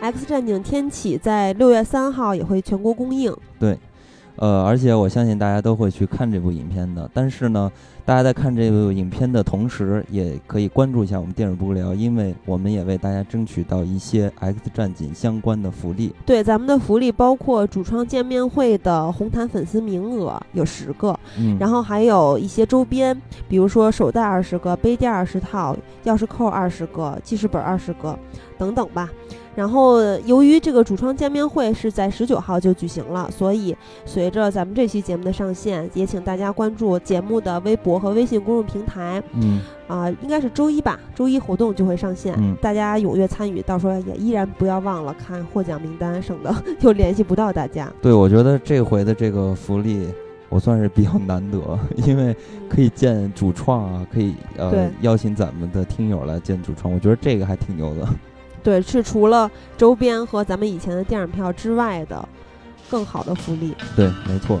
X 战警天启在六月三号也会全国公映。对，呃，而且我相信大家都会去看这部影片的。但是呢，大家在看这部影片的同时，也可以关注一下我们电影不无聊，因为我们也为大家争取到一些 X 战警相关的福利。对，咱们的福利包括主创见面会的红毯粉丝名额有十个，嗯，然后还有一些周边，比如说手袋二十个、杯垫二十套、钥匙扣二十个、记事本二十个等等吧。然后，由于这个主创见面会是在十九号就举行了，所以随着咱们这期节目的上线，也请大家关注节目的微博和微信公众平台。嗯，啊，应该是周一吧，周一活动就会上线，嗯大家踊跃参与。到时候也依然不要忘了看获奖名单，省得又联系不到大家。对，我觉得这回的这个福利。我算是比较难得，因为可以见主创啊，可以呃邀请咱们的听友来见主创，我觉得这个还挺牛的。对，是除了周边和咱们以前的电影票之外的更好的福利。对，没错。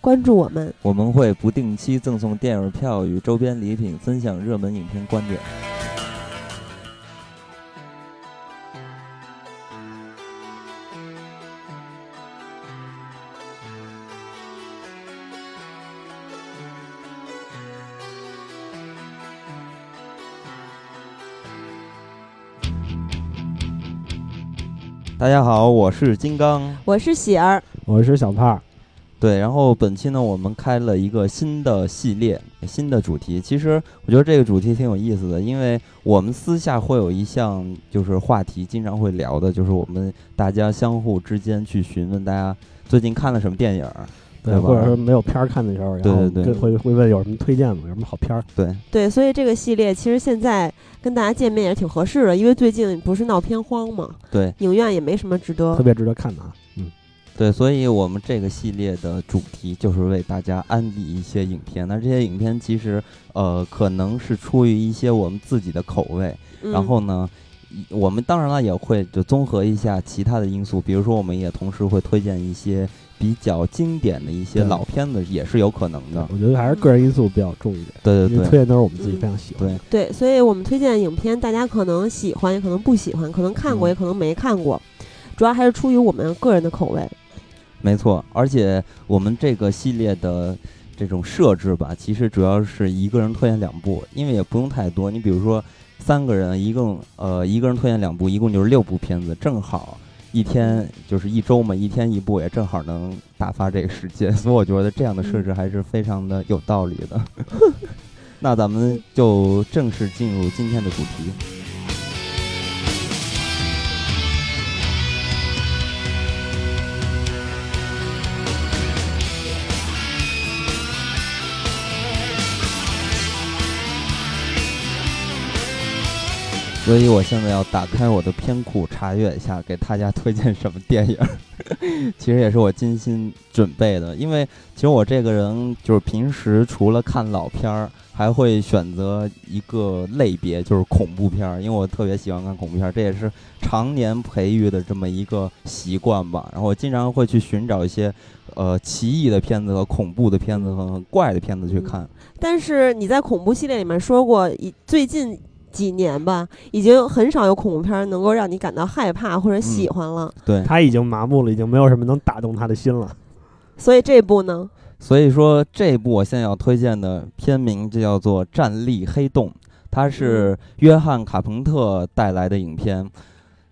关注我们。我们会不定期赠送电影票与周边礼品，分享热门影片观点。大家好，我是金刚。我是喜儿，我是小胖。对，然后本期呢，我们开了一个新的系列，新的主题。其实我觉得这个主题挺有意思的，因为我们私下会有一项就是话题，经常会聊的，就是我们大家相互之间去询问大家最近看了什么电影儿，对吧或者说没有片儿看的时候，然后对对对会会问有什么推荐吗？有什么好片儿？对对，所以这个系列其实现在跟大家见面也挺合适的，因为最近不是闹片荒嘛，对影院也没什么值得特别值得看的啊。嗯，对，所以我们这个系列的主题就是为大家安利一些影片。那这些影片其实呃可能是出于一些我们自己的口味，嗯然后呢，我们当然了也会就综合一下其他的因素，比如说我们也同时会推荐一些比较经典的一些老片子，也是有可能的。我觉得还是个人因素比较重一点，对对对推荐都是我们自己非常喜欢。对，对，所以我们推荐的影片，大家可能喜欢，也可能不喜欢，可能看过，嗯也可能没看过，主要还是出于我们个人的口味。没错。而且我们这个系列的这种设置吧，其实主要是一个人推荐两部，因为也不用太多。你比如说三个人，一共呃一个人推荐两部，一共就是六部片子，正好一天就是一周嘛，一天一部，也正好能打发这个时间。所以我觉得这样的设置还是非常的有道理的。那咱们就正式进入今天的主题。所以我现在要打开我的片库查阅一下，给大家推荐什么电影。其实也是我精心准备的，因为其实我这个人就是平时除了看老片儿，还会选择一个类别，就是恐怖片儿，因为我特别喜欢看恐怖片儿，这也是常年培育的这么一个习惯吧。然后我经常会去寻找一些呃奇异的片子和恐怖的片子和怪的片子去看。但是你在恐怖系列里面说过，以最近几年吧，已经很少有恐怖片能够让你感到害怕或者喜欢了。对，他已经麻木了，已经没有什么能打动他的心了。所以这部呢，所以说这部我现在要推荐的片名就叫做《站立黑洞》，它是约翰卡彭特带来的影片。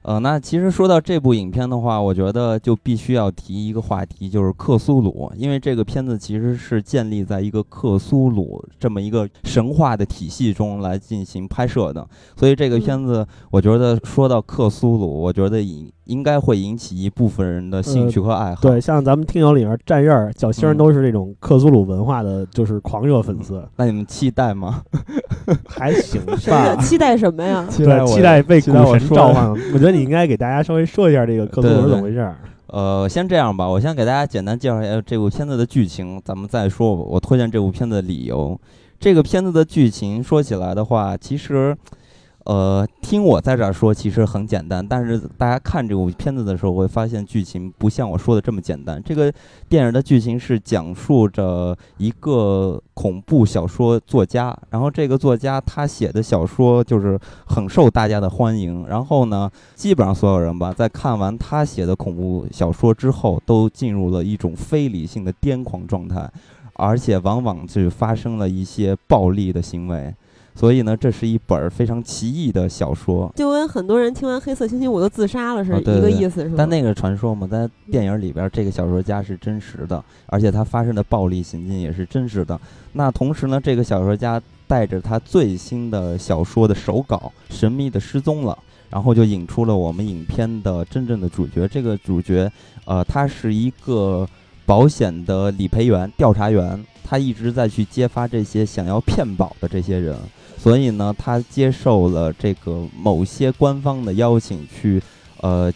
呃，那其实说到这部影片的话，我觉得就必须要提一个话题，就是克苏鲁，因为这个片子其实是建立在一个克苏鲁这么一个神话的体系中来进行拍摄的，所以这个片子，我觉得说到克苏鲁，我觉得引应该会引起一部分人的兴趣和爱好。对，像咱们听友里面战刃、小星都是这种克苏鲁文化的，就是狂热粉丝。那你们期待吗？还行吧。期待什么呀？期待，期待被古神召唤。我觉得你应该给大家稍微说一下这个克苏鲁是怎么回事。呃，先这样吧，我先给大家简单介绍一下这部片子的剧情，咱们再说我推荐这部片子的理由。这个片子的剧情说起来的话，其实。呃，听我在这儿说，其实很简单。但是大家看这部片子的时候，会发现剧情不像我说的这么简单。这个电影的剧情是讲述着一个恐怖小说作家，然后这个作家他写的小说就是很受大家的欢迎。然后呢，基本上所有人吧，在看完他写的恐怖小说之后，都进入了一种非理性的癫狂状态，而且往往是发生了一些暴力的行为。所以呢，这是一本非常奇异的小说，就跟很多人听完《黑色星期五》都自杀了是一个意思，是吧？但那个传说嘛，在电影里边，这个小说家是真实的，而且他发生的暴力行径也是真实的。那同时呢，这个小说家带着他最新的小说的手稿神秘的失踪了，然后就引出了我们影片的真正的主角。这个主角，呃，他是一个保险的理赔员、调查员，他一直在去揭发这些想要骗保的这些人。所以呢，他接受了这个某些官方的邀请，去呃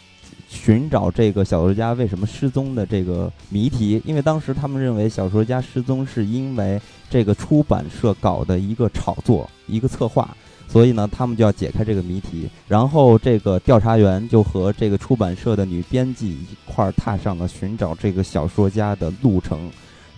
寻找这个小说家为什么失踪的这个谜题。因为当时他们认为小说家失踪是因为这个出版社搞的一个炒作、一个策划，所以呢，他们就要解开这个谜题。然后这个调查员就和这个出版社的女编辑一块儿踏上了寻找这个小说家的路程。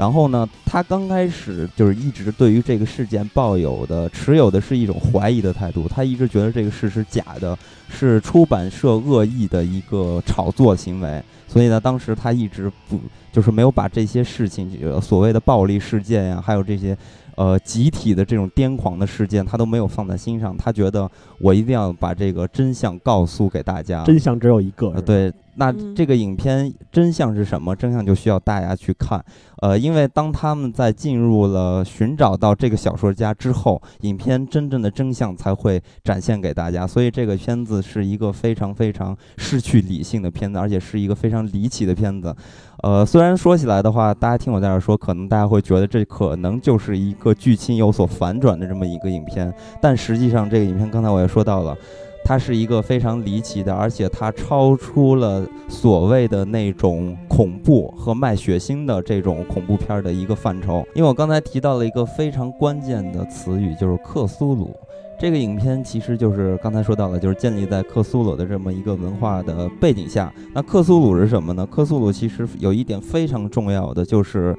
然后呢，他刚开始就是一直对于这个事件抱有的、持有的是一种怀疑的态度。他一直觉得这个事是假的，是出版社恶意的一个炒作行为。所以呢，当时他一直不就是没有把这些事情，所谓的暴力事件呀，还有这些。呃，集体的这种癫狂的事件，他都没有放在心上。他觉得我一定要把这个真相告诉给大家。真相只有一个。对，那这个影片真相是什么？真相就需要大家去看。呃，因为当他们在进入了寻找到这个小说家之后，影片真正的真相才会展现给大家。所以这个片子是一个非常非常失去理性的片子，而且是一个非常离奇的片子。呃，虽然说起来的话，大家听我在这说，可能大家会觉得这可能就是一个剧情有所反转的这么一个影片，但实际上这个影片刚才我也说到了，它是一个非常离奇的，而且它超出了所谓的那种恐怖和卖血腥的这种恐怖片的一个范畴。因为我刚才提到了一个非常关键的词语，就是克苏鲁。这个影片其实就是刚才说到了，就是建立在克苏鲁的这么一个文化的背景下。那克苏鲁是什么呢？克苏鲁其实有一点非常重要的，就是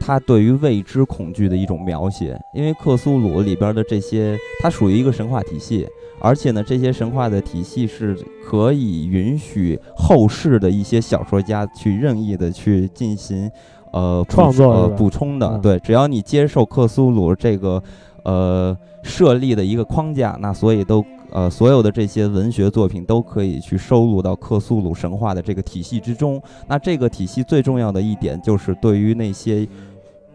它对于未知恐惧的一种描写。因为克苏鲁里边的这些，它属于一个神话体系，而且呢，这些神话的体系是可以允许后世的一些小说家去任意的去进行呃创作补充的。对，只要你接受克苏鲁这个。呃，设立的一个框架，那所以都呃，所有的这些文学作品都可以去收录到克苏鲁神话的这个体系之中。那这个体系最重要的一点就是对于那些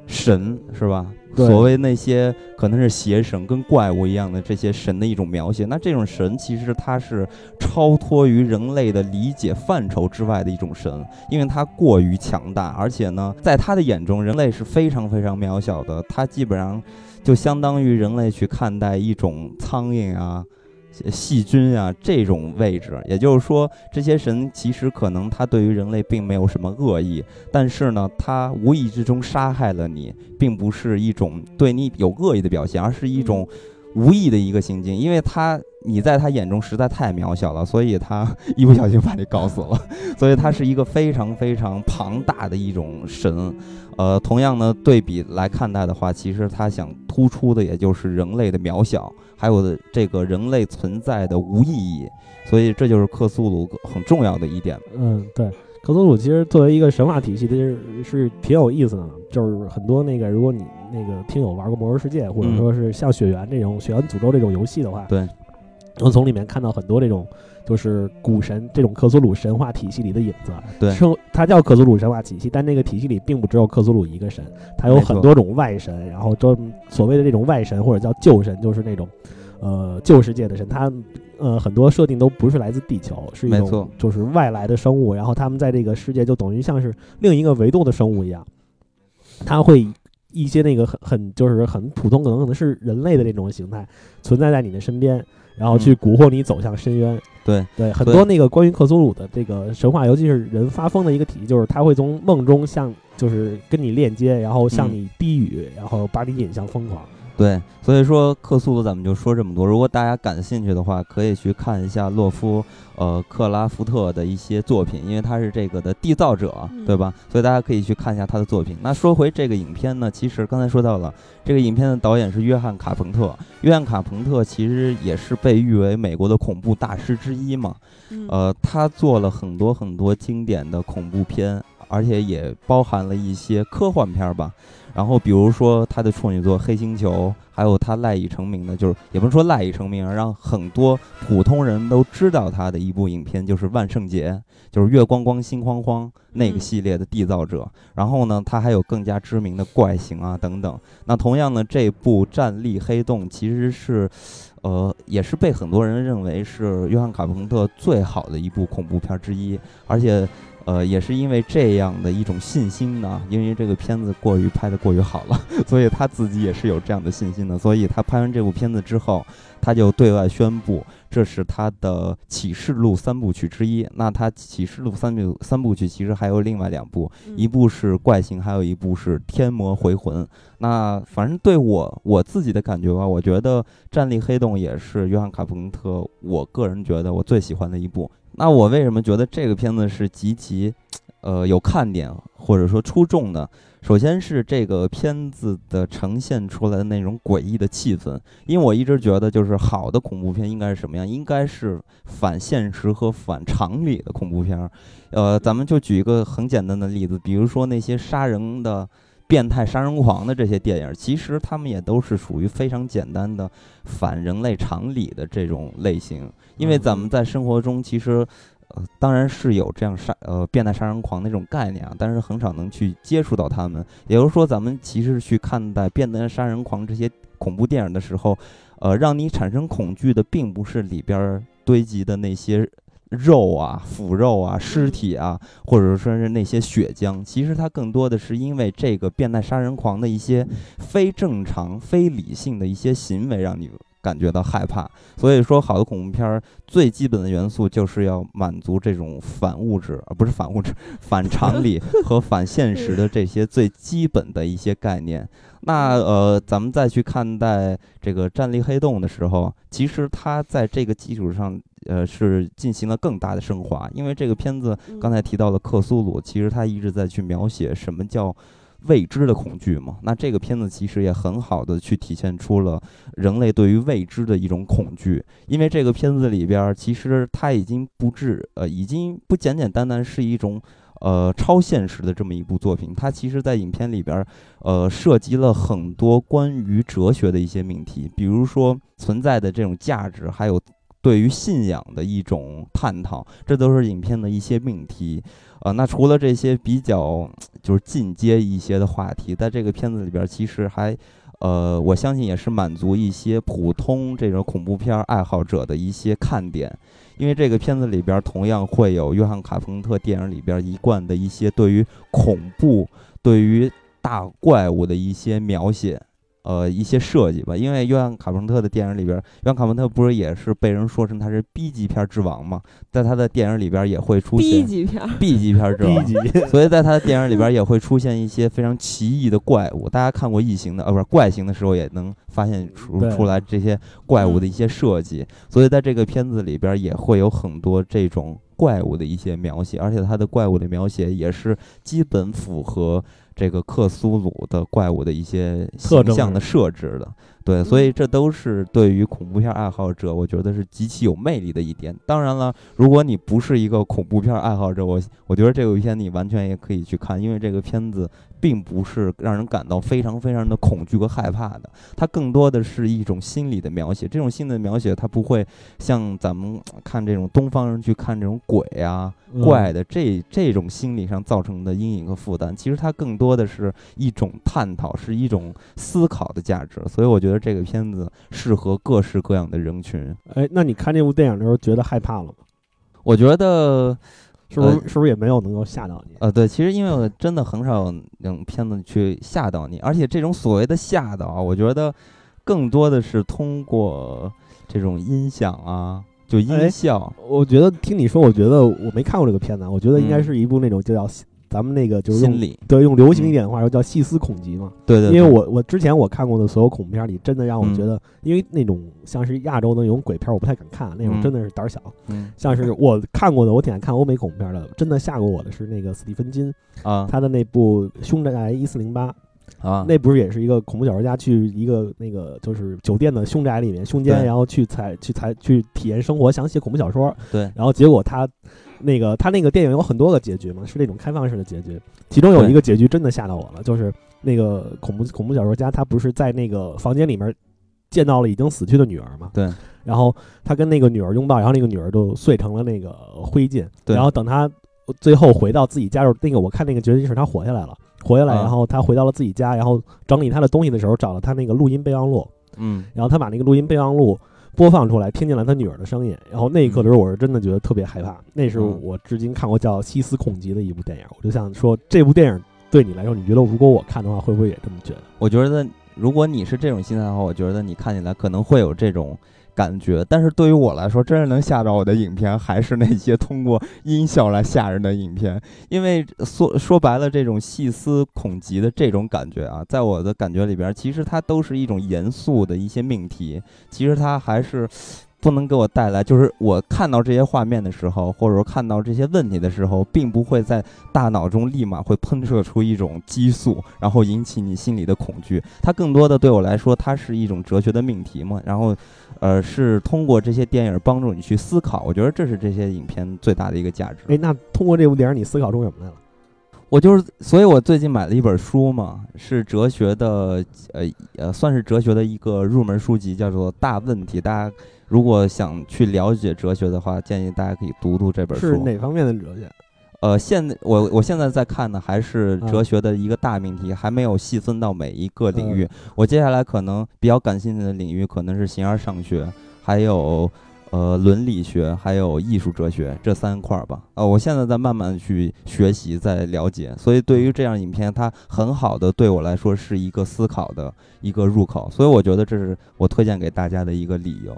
神，是吧？所谓那些可能是邪神跟怪物一样的这些神的一种描写。那这种神其实它是超脱于人类的理解范畴之外的一种神，因为它过于强大，而且呢，在他的眼中，人类是非常非常渺小的。他基本上。就相当于人类去看待一种苍蝇啊、细菌啊这种位置，也就是说，这些神其实可能他对于人类并没有什么恶意，但是呢，他无意之中杀害了你，并不是一种对你有恶意的表现，而是一种无意的一个行径，因为他你在他眼中实在太渺小了，所以他 一不小心把你搞死了，所以他是一个非常非常庞大的一种神。呃，同样呢，对比来看待的话，其实他想突出的也就是人类的渺小，还有这个人类存在的无意义，所以这就是克苏鲁很重要的一点。嗯，对，克苏鲁其实作为一个神话体系，其实是挺有意思的。就是很多那个，如果你那个听友玩过《魔兽世界》，或者说是像《雪原》这种《雪原诅咒》这种游戏的话，对，能从里面看到很多这种就是古神这种克苏鲁神话体系里的影子。对，生它叫克苏鲁神话体系，但那个体系里并不只有克苏鲁一个神，它有很多种外神，然后都所谓的这种外神或者叫旧神，就是那种呃旧世界的神，它呃很多设定都不是来自地球，是一种就是外来的生物，然后他们在这个世界就等于像是另一个维度的生物一样，他会。一些那个很很就是很普通，可能可能是人类的那种形态存在在你的身边，然后去嗯蛊惑你走向深渊。对对，很多那个关于克苏鲁的这个神话，尤其是人发疯的一个体系，就是他会从梦中向就是跟你链接，然后向嗯你低语，然后把你引向疯狂。对，所以说克苏鲁咱们就说这么多。如果大家感兴趣的话，可以去看一下洛夫呃克拉福特的一些作品，因为他是这个的缔造者，嗯对吧？所以大家可以去看一下他的作品。那说回这个影片呢，其实刚才说到了，这个影片的导演是约翰卡彭特。约翰卡彭特其实也是被誉为美国的恐怖大师之一嘛。嗯呃，他做了很多很多经典的恐怖片，而且也包含了一些科幻片儿吧。然后比如说他的处女作《黑星球》，还有他赖以成名的，就是也不是说赖以成名，让很多普通人都知道他的一部影片，就是《万圣节》，就是月光光心慌慌那个嗯系列的缔造者。然后呢，他还有更加知名的《怪形》啊等等。那同样呢，这部《战栗黑洞》其实是。呃，也是被很多人认为是约翰卡彭特最好的一部恐怖片之一，而且，呃，也是因为这样的一种信心呢，因为这个片子过于拍的过于好了，所以他自己也是有这样的信心的。所以他拍完这部片子之后，他就对外宣布，这是他的《启示录》三部曲之一。那他《启示录》三部三部曲其实还有另外两部，嗯一部是《怪形》，还有一部是《天魔回魂》。那反正对我我自己的感觉吧，我觉得《战栗黑洞》也是约翰卡彭特，我个人觉得我最喜欢的一部。那我为什么觉得这个片子是极其，呃，有看点或者说出众呢？首先是这个片子的呈现出来的那种诡异的气氛，因为我一直觉得，就是好的恐怖片应该是什么样？应该是反现实和反常理的恐怖片儿。呃，咱们就举一个很简单的例子，比如说那些杀人的。变态杀人狂的这些电影，其实他们也都是属于非常简单的反人类常理的这种类型，因为咱们在生活中其实。当然是有这样杀呃变态杀人狂那种概念啊，但是很少能去接触到他们。也就是说，咱们其实去看待变态杀人狂这些恐怖电影的时候，呃，让你产生恐惧的并不是里边堆积的那些肉啊、腐肉啊、尸体啊，或者说是那些血浆。其实它更多的是因为这个变态杀人狂的一些非正常、非理性的一些行为，让你感觉到害怕。所以说，好的恐怖片儿最基本的元素就是要满足这种反物质，而不是反物质、反常理和反现实的这些最基本的一些概念。那呃，咱们再去看待这个《战力黑洞》的时候，其实它在这个基础上，呃，是进行了更大的升华。因为这个片子嗯刚才提到了克苏鲁，其实它一直在去描写什么叫未知的恐惧嘛。那这个片子其实也很好的去体现出了人类对于未知的一种恐惧。因为这个片子里边儿，其实它已经不至呃，已经不简简单单是一种。呃，超现实的这么一部作品，它其实，在影片里边儿，呃，涉及了很多关于哲学的一些命题，比如说存在的这种价值，还有对于信仰的一种探讨，这都是影片的一些命题。呃，那除了这些比较就是进阶一些的话题，在这个片子里边，其实还呃，我相信也是满足一些普通这种恐怖片爱好者的一些看点。因为这个片子里边同样会有约翰卡彭特电影里边一贯的一些对于恐怖、对于大怪物的一些描写，呃，一些设计吧。因为约翰卡彭特的电影里边儿，约翰卡彭特不是也是被人说成他是 B 级片之王嘛，在他的电影里边儿也会出 B 现级片，B 级片儿之王，所以在他的电影里边也会出现一些非常奇异的怪物。大家看过《异形》的，呃，不是怪形的时候，也能发现出出来这些怪物的一些设计。所以在这个片子里边也会有很多这种怪物的一些描写，而且它的怪物的描写也是基本符合这个克苏鲁的怪物的一些形象的设置的。对，所以这都是对于恐怖片爱好者，我觉得是极其有魅力的一点。当然了，如果你不是一个恐怖片爱好者，我我觉得这部片你完全也可以去看，因为这个片子并不是让人感到非常非常的恐惧和害怕的，它更多的是一种心理的描写。这种心理的描写，它不会像咱们看这种东方人去看这种鬼啊、嗯怪的这这种心理上造成的阴影和负担，其实它更多的是一种探讨，是一种思考的价值。所以我觉得这个片子适合各式各样的人群。哎，那你看这部电影的时候觉得害怕了吗？我觉得，是不是、呃是不是也没有能够吓到你？呃，对，其实因为我真的很少有那种片子去吓到你，而且这种所谓的吓到啊，我觉得更多的是通过这种音响啊，就音哎效。我觉得听你说，我觉得我没看过这个片子，我觉得应该嗯是一部那种就叫咱们那个就是用心理，对用流行一点的话说叫细思恐极嘛。对对，因为我我之前我看过的所有恐怖片里，真的让我嗯。觉得，因为那种像是亚洲的那种鬼片，我不太敢看，那种嗯。真的是胆儿小。嗯。像是我看过的，我挺爱看欧美恐怖片的，真的吓过我的是那个斯蒂芬金啊他的那部《凶宅一四零八》，啊，那不是也是一个恐怖小说家去一个那个就是酒店的凶宅里面凶间，然后去采去采去体验生活，想写恐怖小说，对，然后结果他那个他那个电影有很多个结局嘛，是那种开放式的结局，其中有一个结局真的吓到我了，就是那个恐怖恐怖小说家他不是在那个房间里面见到了已经死去的女儿嘛，对，然后他跟那个女儿拥抱，然后那个女儿就碎成了那个灰烬，对。然后等他最后回到自己家时候，那个我看那个结局是他活下来了，活下来，啊然后他回到了自己家，然后整理他的东西的时候找了他那个录音备忘录，嗯。然后他把那个录音备忘录播放出来，听见了他女儿的声音，然后那一刻的时候，我是真的觉得特别害怕，那是嗯。我至今看过叫细思恐极的一部电影，我就想说这部电影对你来说，你觉得如果我看的话，会不会也这么觉得？我觉得如果你是这种心态的话，我觉得你看起来可能会有这种感觉。但是对于我来说，真正能吓着我的影片，还是那些通过音效来吓人的影片。因为说说白了，这种细思恐极的这种感觉啊，在我的感觉里边，其实它都是一种严肃的一些命题。其实它还是。不能给我带来，就是我看到这些画面的时候，或者说看到这些问题的时候，并不会在大脑中立马会喷射出一种激素，然后引起你心里的恐惧。它更多的对我来说，它是一种哲学的命题嘛。然后，呃，是通过这些电影帮助你去思考。我觉得这是这些影片最大的一个价值。哎，那通过这部电影，你思考出什么来了？我就是，所以我最近买了一本书嘛，是哲学的，呃呃，算是哲学的一个入门书籍，叫做《大问题》。大家如果想去了解哲学的话，建议大家可以读读这本书。是哪方面的哲学？呃，现在我我现在在看的还是啊哲学的一个大命题，还没有细分到每一个领域。嗯我接下来可能比较感兴趣的领域可能是形而上学，还有呃伦理学，还有艺术哲学这三块儿吧。呃，我现在在慢慢去学习，在了解，所以对于这样影片，它很好的对我来说是一个思考的一个入口，所以我觉得这是我推荐给大家的一个理由。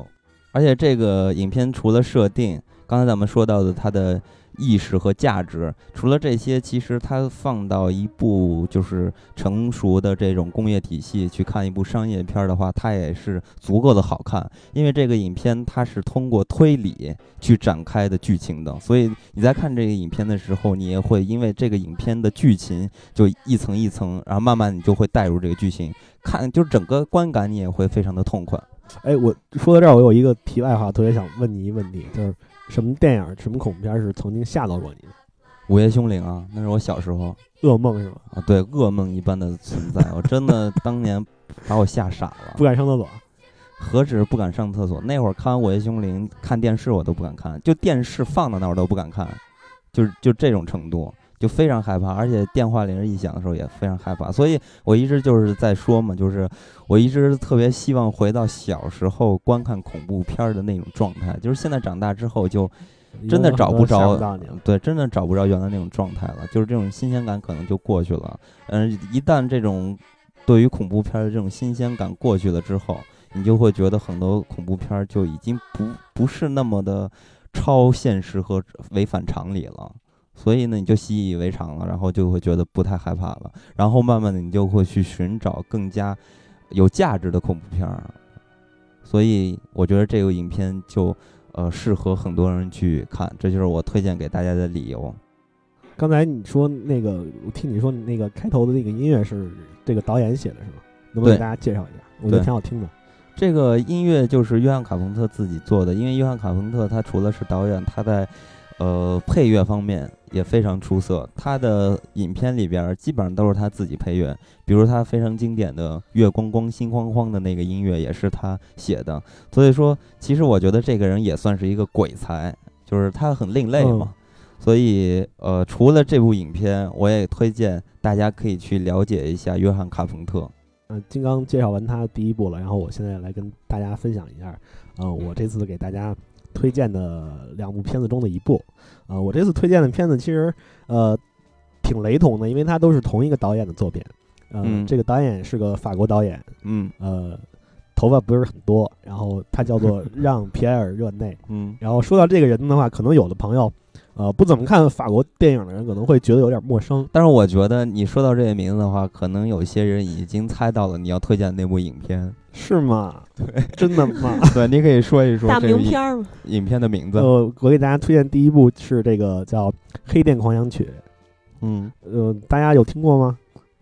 而且这个影片除了设定，刚才咱们说到的它的意识和价值，除了这些，其实它放到一部就是成熟的这种工业体系去看一部商业片的话，它也是足够的好看。因为这个影片它是通过推理去展开的剧情的，所以你在看这个影片的时候，你也会因为这个影片的剧情就一层一层，然后慢慢你就会带入这个剧情，看就是整个观感你也会非常的痛快。哎，我说到这儿，我有一个题外话，特别想问你一个问题，就是什么电影、什么恐怖片是曾经吓到过你的？午夜凶铃啊，那是我小时候噩梦是吧？啊，对，噩梦一般的存在，我真的当年把我吓傻了。不敢上厕所。何止不敢上厕所，那会儿看完《午夜凶铃》，看电视我都不敢看，就电视放到那儿我都不敢看，就是就这种程度，就非常害怕，而且电话铃一响的时候也非常害怕，所以我一直就是在说嘛，就是我一直特别希望回到小时候观看恐怖片儿的那种状态，就是现在长大之后就真的找不着。对，真的找不着原来那种状态了，就是这种新鲜感可能就过去了。嗯，一旦这种对于恐怖片儿的这种新鲜感过去了之后，你就会觉得很多恐怖片儿就已经不不是那么的超现实和违反常理了。所以呢，你就习以为常了，然后就会觉得不太害怕了，然后慢慢的你就会去寻找更加有价值的恐怖片儿。所以我觉得这个影片就呃适合很多人去看，这就是我推荐给大家的理由。刚才你说那个，我听你说那个开头的那个音乐是这个导演写的，是吗？能不能给大家介绍一下？我觉得挺好听的。这个音乐就是约翰卡彭特自己做的，因为约翰卡彭特他除了是导演，他在呃配乐方面也非常出色。他的影片里边儿基本上都是他自己配乐，比如他非常经典的《月光光心慌慌》的那个音乐也是他写的。所以说，其实我觉得这个人也算是一个鬼才，就是他很另类嘛。所以，呃，除了这部影片，我也推荐大家可以去了解一下约翰卡彭特。嗯，金刚介绍完他第一部了，然后我现在来跟大家分享一下，呃，我这次给大家推荐的两部片子中的一部。呃，我这次推荐的片子其实呃挺雷同的，因为它都是同一个导演的作品。呃、嗯这个导演是个法国导演，嗯呃，头发不是很多，然后他叫做让·皮埃尔·热内。嗯然后说到这个人的话，可能有的朋友，呃，不怎么看法国电影的人可能会觉得有点陌生。但是我觉得你说到这个名字的话，可能有些人已经猜到了你要推荐的那部影片。是吗？对，真的吗？对，你可以说一说大这个影名片儿嘛，影片的名字。呃，我给大家推荐第一部是这个叫《黑店狂想曲》，嗯，呃，大家有听过吗？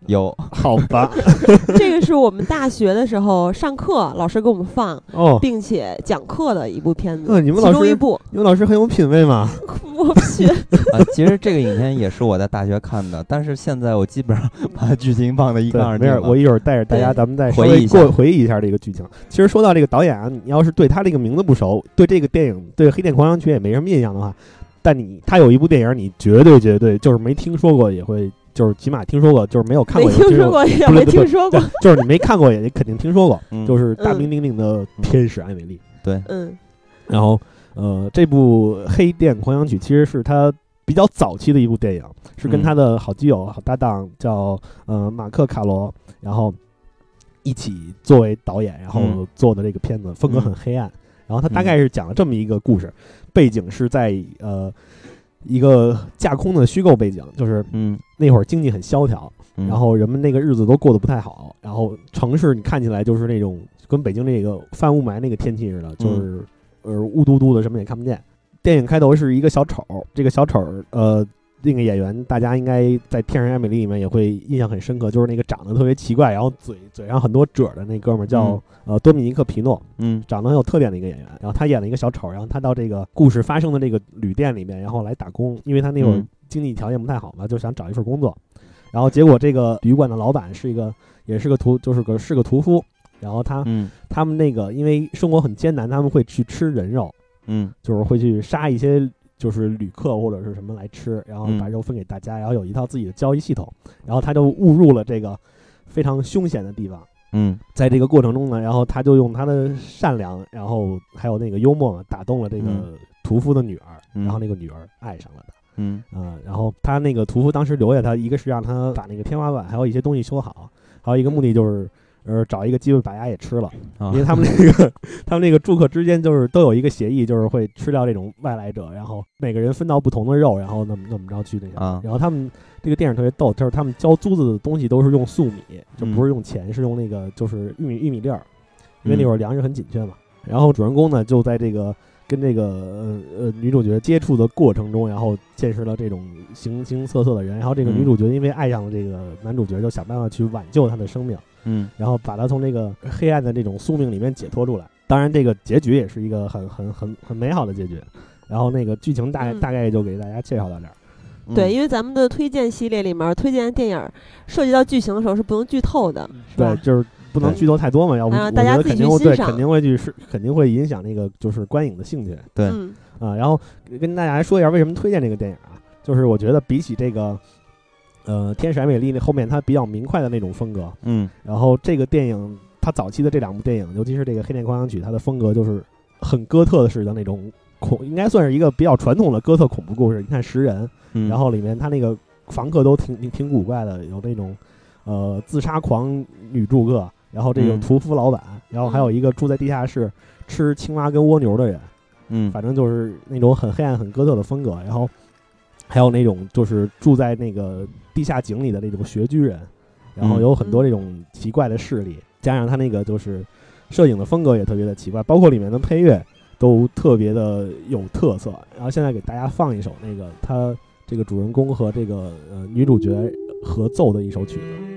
有。好吧，这个是我们大学的时候上课老师给我们放，哦，并且讲课的一部片子。呃你们老师其中一部，你们老师很有品位嘛。我去，啊，其实这个影片也是我在大学看的，但是现在我基本上把剧情放在一对干二，没事，净。我一会儿带着大家，咱们再回忆一下回忆一下这个剧情。其实说到这个导演啊，你要是对他这个名字不熟，对这个电影对《黑店狂想曲》也没什么印象的话，但你他有一部电影，你绝对绝对就是没听说过，也会就是起码听说过，就是没有看过也听说过，也没听说过。就是你没看过也肯定听说过，嗯。就是大名鼎鼎的天使艾美丽。对，嗯。然后呃，这部《黑店狂想曲》其实是他比较早期的一部电影，是跟嗯。他的好基友、好搭档叫呃马克卡罗，然后一起作为导演，然后嗯。做的这个片子，风格很黑暗。然后他大概是讲了这么一个故事，背景是在呃一个架空的虚构背景，就是嗯，那会儿经济很萧条，嗯。然后人们那个日子都过得不太好，然后城市你看起来就是那种跟北京那个泛雾霾那个天气似的，就是呃雾嘟嘟的，什么也看不见。电影开头是一个小丑，这个小丑呃那个演员大家应该在《天使爱美丽》里面也会印象很深刻，就是那个长得特别奇怪，然后嘴嘴上很多褶的那哥们儿叫、嗯呃多米尼克皮诺，嗯长得很有特点的一个演员。然后他演了一个小丑，然后他到这个故事发生的这个旅店里面，然后来打工，因为他那会儿嗯经济条件不太好嘛，就想找一份工作。然后结果这个旅馆的老板是一个，也是个屠，就是个是个屠夫。然后他嗯他们那个因为生活很艰难，他们会去吃人肉，嗯就是会去杀一些就是旅客或者是什么来吃，然后嗯把肉分给大家，然后有一套自己的交易系统。然后他就误入了这个非常凶险的地方。嗯在这个过程中呢，然后他就用他的善良，然后还有那个幽默嘛，打动了这个嗯屠夫的女儿，嗯然后那个女儿爱上了他。嗯啊、然后他那个屠夫当时留下他，一个是让他把那个天花板还有一些东西修好，还有一个目的就是，呃，找一个机会把牙也吃了，啊。因为他们那个他们那个住客之间就是都有一个协议，就是会吃掉这种外来者，然后每个人分到不同的肉，然后那么那么着去那个，啊然后他们这个电影特别逗，就是他们交租子的东西都是用粟米，就不是用钱，是用那个就是玉米玉米粒儿，因为那会儿粮食很紧缺嘛。然后主人公呢就在这个跟这个呃呃女主角接触的过程中，然后见识了这种形形色色的人，然后这个嗯。女主角因为爱上了这个男主角，就想办法去挽救他的生命，嗯然后把他从这个黑暗的这种宿命里面解脱出来。当然，这个结局也是一个很很很很美好的结局。然后那个剧情大概嗯大概就给大家介绍到这儿。嗯对，因为咱们的推荐系列里面，推荐的电影涉及到剧情的时候是不能剧透的，是吧对，？就是不能剧透太多嘛，要不大家自己肯定会对去欣赏肯定会去是肯定会影响那个就是观影的兴趣对嗯啊。然后跟大家说一下为什么推荐这个电影啊，就是我觉得比起这个呃《天使爱美丽》那后面它比较明快的那种风格，嗯。然后这个电影它早期的这两部电影，尤其是这个《黑店狂想曲》，它的风格就是很哥特式的那种恐，应该算是一个比较传统的哥特恐怖故事。你看《食人》，嗯，然后里面他那个房客都挺挺挺古怪的，有那种呃自杀狂女住客，然后这个嗯。屠夫老板，然后还有一个住在地下室吃青蛙跟蜗牛的人，嗯。反正就是那种很黑暗、很哥特的风格。然后还有那种就是住在那个地下井里的那种穴居人，然后嗯有很多这种奇怪的势力，加上他那个就是摄影的风格也特别的奇怪，包括里面的配乐都特别的有特色。然后现在给大家放一首那个他这个主人公和这个呃女主角合奏的一首曲子。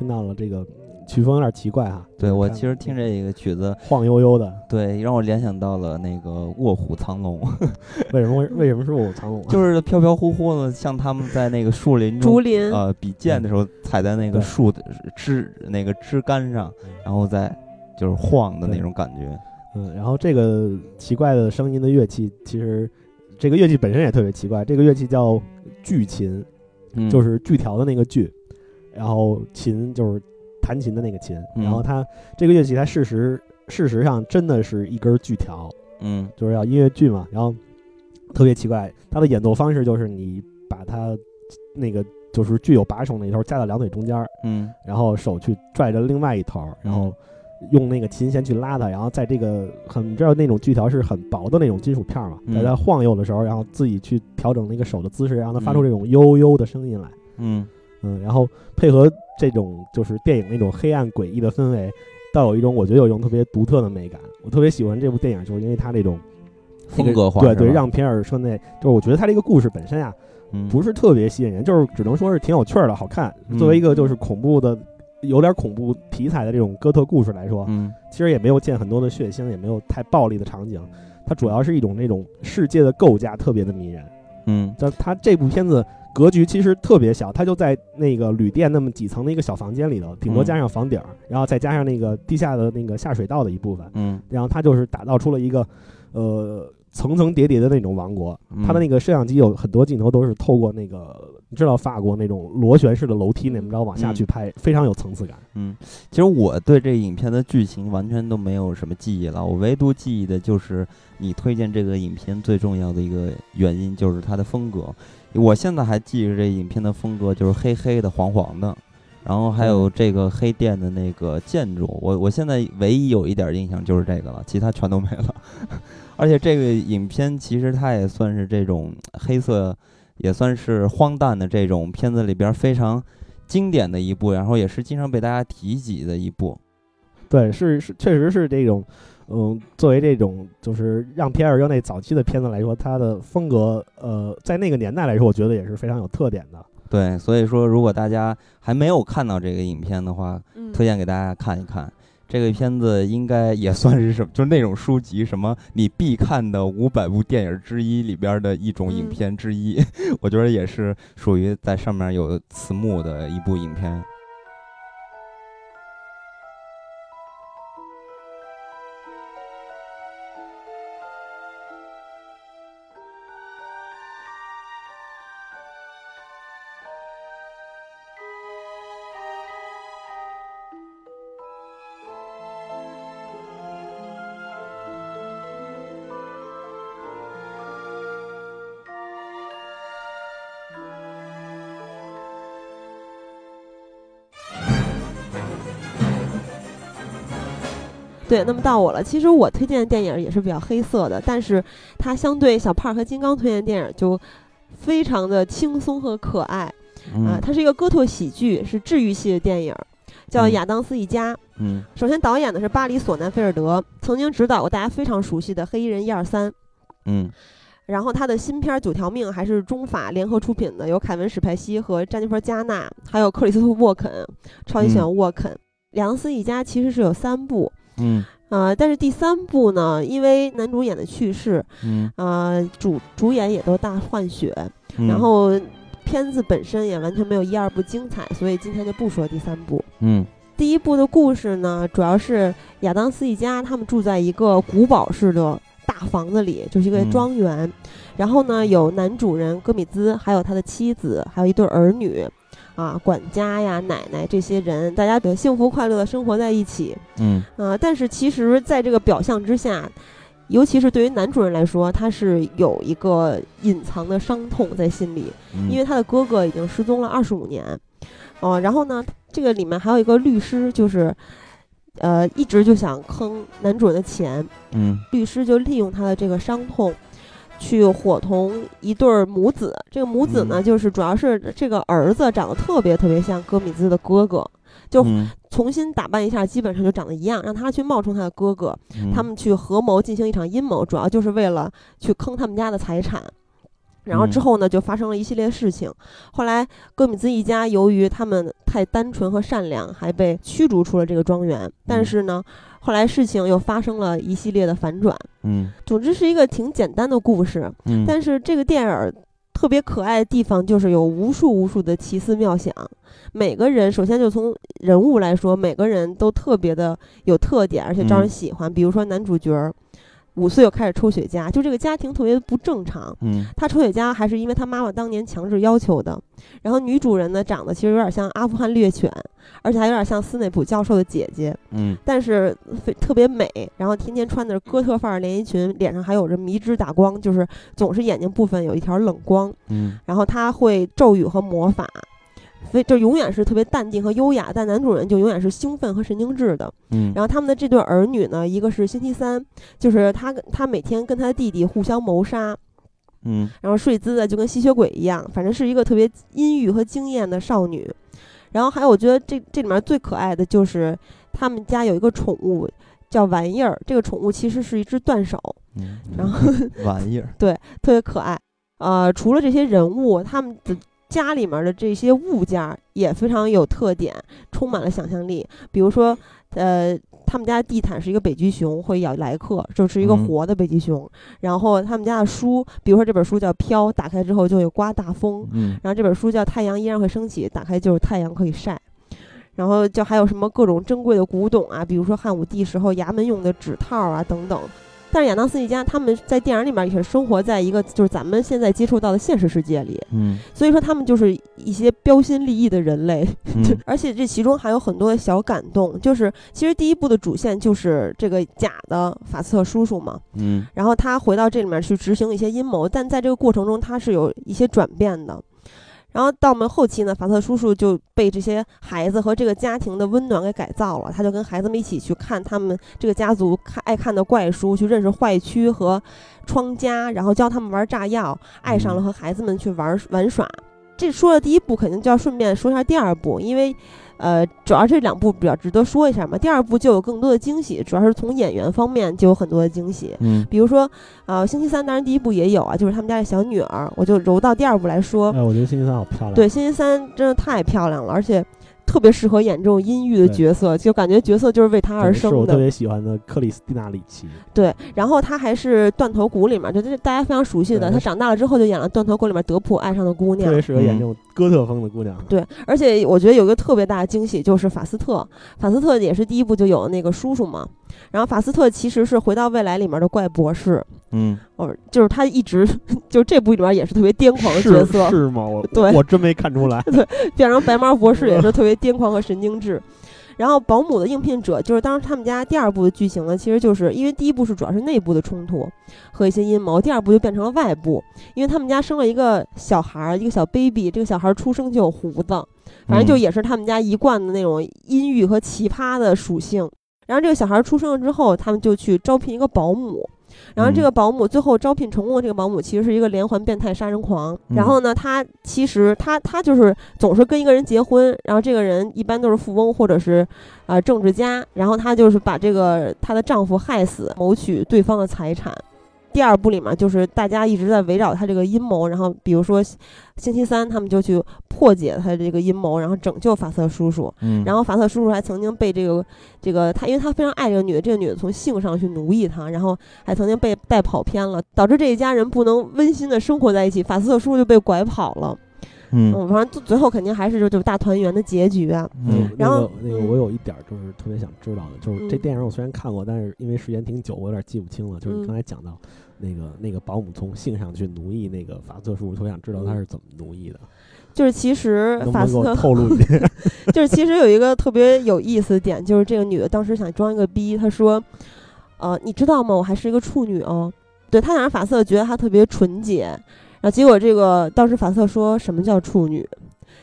听到了，这个曲风有点奇怪哈。对我其实听这个曲子，晃悠悠的，对让我联想到了那个《卧虎藏龙》，为什么会为什么是卧虎藏龙啊？就是飘飘忽忽的，像他们在那个树林中竹林，呃比剑的时候踩在那个树的枝那个枝干上，然后再就是晃的那种感觉。嗯，然后这个奇怪的声音的乐器，其实这个乐器本身也特别奇怪。这个乐器叫锯琴，嗯，就是锯条的那个锯，然后琴就是弹琴的那个琴。嗯。然后它这个乐器，它事实事实上真的是一根锯条，嗯。就是要音乐剧嘛。然后特别奇怪，它的演奏方式就是你把它那个就是具有把手那一头夹到两腿中间儿，嗯。然后手去拽着另外一头，然后用那个琴弦去拉它，然后在这个很你知道那种锯条是很薄的那种金属片嘛，嗯。在它晃悠的时候，然后自己去调整那个手的姿势，让它发出这种悠悠的声音来，嗯嗯，然后配合这种就是电影那种黑暗诡异的氛围，倒有一种我觉得有一种特别独特的美感。我特别喜欢这部电影，就是因为它这种风格化对对，让皮尔说那就是我觉得它这个故事本身啊，嗯不是特别吸引人，就是只能说是挺有趣儿的，好看。嗯作为一个就是恐怖的、有点恐怖题材的这种哥特故事来说，嗯其实也没有见很多的血腥，也没有太暴力的场景。它主要是一种那种世界的构架特别的迷人。嗯但它这部片子格局其实特别小，它就在那个旅店那么几层的一个小房间里头，顶多嗯加上房顶儿，然后再加上那个地下的那个下水道的一部分，嗯然后它就是打造出了一个呃层层叠叠的那种王国。嗯它的那个摄像机有很多镜头都是透过那个，你知道法国那种螺旋式的楼梯那么着往下去拍，非常有层次感。嗯，其实我对这影片的剧情完全都没有什么记忆了，我唯独记忆的就是你推荐这个影片最重要的一个原因就是它的风格。我现在还记着这影片的风格，就是黑黑的、黄黄的，然后还有这个黑店的那个建筑。我我现在唯一有一点印象就是这个了，其他全都没了。而且这个影片其实它也算是这种黑色，也算是荒诞的这种片子里边非常经典的一部，然后也是经常被大家提及的一部。对，是是，确实是这种，嗯，作为这种就是让皮埃尔热内早期的片子来说，它的风格，呃，在那个年代来说，我觉得也是非常有特点的。对，所以说如果大家还没有看到这个影片的话，嗯推荐给大家看一看。这个片子应该也算是什么，就是那种书籍，什么你必看的五百部电影之一里边的一种影嗯片之一。我觉得也是属于在上面有词幕的一部影片。对，那么到我了。其实我推荐的电影也是比较黑色的，但是它相对小胖和金刚推荐的电影就非常的轻松和可爱啊。嗯它是一个哥特喜剧，是治愈系的电影，叫《嗯亚当斯一家》。嗯首先导演的是巴里·索南菲尔德，曾经执导过大家非常熟悉的《黑衣人一二三》。嗯然后他的新片《九条命》还是中法联合出品的，有凯文·史派西和詹妮弗·加纳，还有克里斯托弗·沃肯，超级喜欢沃肯。亚当斯一家其实是有三部，嗯。呃，但是第三部呢，因为男主演的去世，嗯，呃，主主演也都大换血，嗯。然后片子本身也完全没有一二部精彩，所以今天就不说第三部。嗯。第一部的故事呢，主要是亚当斯一家他们住在一个古堡式的大房子里，就是一个嗯。庄园。然后呢，有男主人戈米兹，还有他的妻子，还有一对儿女，啊，管家呀、奶奶这些人，大家的幸福快乐的生活在一起。嗯啊，但是其实，在这个表象之下，尤其是对于男主人来说，他是有一个隐藏的伤痛在心里，嗯，因为他的哥哥已经失踪了二十五年。哦、然后呢，这个里面还有一个律师，就是，呃，一直就想坑男主人的钱，嗯律师就利用他的这个伤痛，去伙同一对儿母子。这个母子呢，嗯就是主要是这个儿子长得特别特别像戈米兹的哥哥，就嗯重新打扮一下，基本上就长得一样，让他去冒充他的哥哥，嗯他们去合谋进行一场阴谋，主要就是为了去坑他们家的财产。然后之嗯后呢，就发生了一系列事情。后来戈米兹一家由于他们太单纯和善良，还被驱逐出了这个庄园。但嗯是呢，后来事情又发生了一系列的反转。嗯总之是一个挺简单的故事，嗯，但是这个电影儿特别可爱的地方就是有无数无数的奇思妙想。每个人首先就从人物来说，每个人都特别的有特点，而且招人嗯喜欢。比如说男主角儿五岁就开始抽雪茄，就这个家庭特别不正常。嗯他抽雪茄还是因为他妈妈当年强制要求的。然后女主人呢，长得其实有点像阿富汗猎犬，而且还有点像斯内普教授的姐姐。嗯但是非特别美，然后天天穿的是哥特范儿连衣裙，脸上还有着迷之打光，就是总是眼睛部分有一条冷光。嗯然后他会咒语和魔法，所以就永远是特别淡定和优雅，但男主人就永远是兴奋和神经质的。嗯，然后他们的这对儿女呢，一个是星期三，就是他他每天跟他的弟弟互相谋杀，嗯然后睡姿的就跟吸血鬼一样，反正是一个特别阴郁和惊艳的少女。然后还有，我觉得这这里面最可爱的就是他们家有一个宠物叫玩意儿，这个宠物其实是一只断手，嗯，然后 玩意儿对，特别可爱。呃，除了这些人物，他们的家里面的这些物件儿也非常有特点，充满了想象力。比如说，呃，他们家的地毯是一个北极熊会咬来客，就是一个嗯活的北极熊。然后他们家的书，比如说这本书叫《飘》，打开之后就会刮大风。嗯然后这本书叫《太阳依然会升起》，打开就是太阳可以晒。然后就还有什么各种珍贵的古董啊，比如说汉武帝时候衙门用的指套啊等等。但是亚当斯一家他们在电影里面也是生活在一个就是咱们现在接触到的现实世界里，嗯所以说他们就是一些标新立异的人类，而且这其中还有很多的小感动。就是其实第一部的主线就是这个假的法斯特叔叔嘛，嗯然后他回到这里面去执行一些阴谋，但在这个过程中他是有一些转变的。然后到我们后期呢，法特叔叔就被这些孩子和这个家庭的温暖给改造了，他就跟孩子们一起去看他们这个家族看爱看的怪书，去认识坏区和窗家，然后教他们玩炸药，爱上了和孩子们去玩玩耍。这说了第一部，肯定就要顺便说一下第二部，因为，呃，主要这两部比较值得说一下嘛。第二部就有更多的惊喜，主要是从演员方面就有很多的惊喜。嗯比如说，啊、星期三当然第一部也有啊，就是他们家的小女儿，我就揉到第二部来说。哎，我觉得星期三好漂亮。对，星期三真的太漂亮了，而且特别适合演这种阴郁的角色，就感觉角色就是为他，而生的。是我特别喜欢的克里斯蒂娜里奇。对，然后他还是《断头谷》里面，就是大家非常熟悉的，对她长大了之后就演了《断头谷》里面德普爱上的姑娘特别。适合演嗯这种哥特风的姑娘。对，而且我觉得有一个特别大的惊喜，就是法斯特。法斯特也是第一部就有那个叔叔嘛，然后法斯特其实是《回到未来》里面的怪博士，嗯哦，就是他一直 就这部里面也是特别癫狂的角色，是吗？我对我真没看出来。对变成白毛博士也是特别癫狂和神经质。然后保姆的应聘者就是当时他们家第二部的剧情呢，其实就是因为第一部是主要是内部的冲突和一些阴谋，第二部就变成了外部，因为他们家生了一个小孩儿，一个小 baby，这个小孩儿出生就有胡子，反正就嗯也是他们家一贯的那种阴郁和奇葩的属性。然后这个小孩出生了之后，他们就去招聘一个保姆。然后这嗯个保姆最后招聘成功的这个保姆其实是一个连环变态杀人狂。嗯然后呢，他其实他他就是总是跟一个人结婚，然后这个人一般都是富翁或者是啊、呃政治家，然后他就是把这个她的丈夫害死，谋取对方的财产。第二部里面就是大家一直在围绕他这个阴谋，然后比如说星期三他们就去破解他这个阴谋，然后拯救法瑟叔叔。嗯，然后法瑟叔叔还曾经被这个这个他，因为他非常爱这个女的，这个女的从性上去奴役他，然后还曾经被带跑偏了，导致这一家人不能温馨的生活在一起。法瑟叔叔就被拐跑了。嗯嗯，反正最后肯定还是就就大团圆的结局啊。嗯然后那个那个，嗯我有一点儿就是特别想知道的，就是这嗯电影我虽然看过，但是因为时间挺久，我有点记不清了。就是你嗯刚才讲到那个那个保姆从性上去奴役那个法瑟叔，我特别想知道他是怎么奴役的，就是其实法斯特 透露一点？就是其实有一个特别有意思的点，就是这个女的当时想装一个逼，她说：“呃，你知道吗？我还是一个处女哦。”对她想让法瑟觉得她特别纯洁，然后结果这个当时法特说什么叫处女？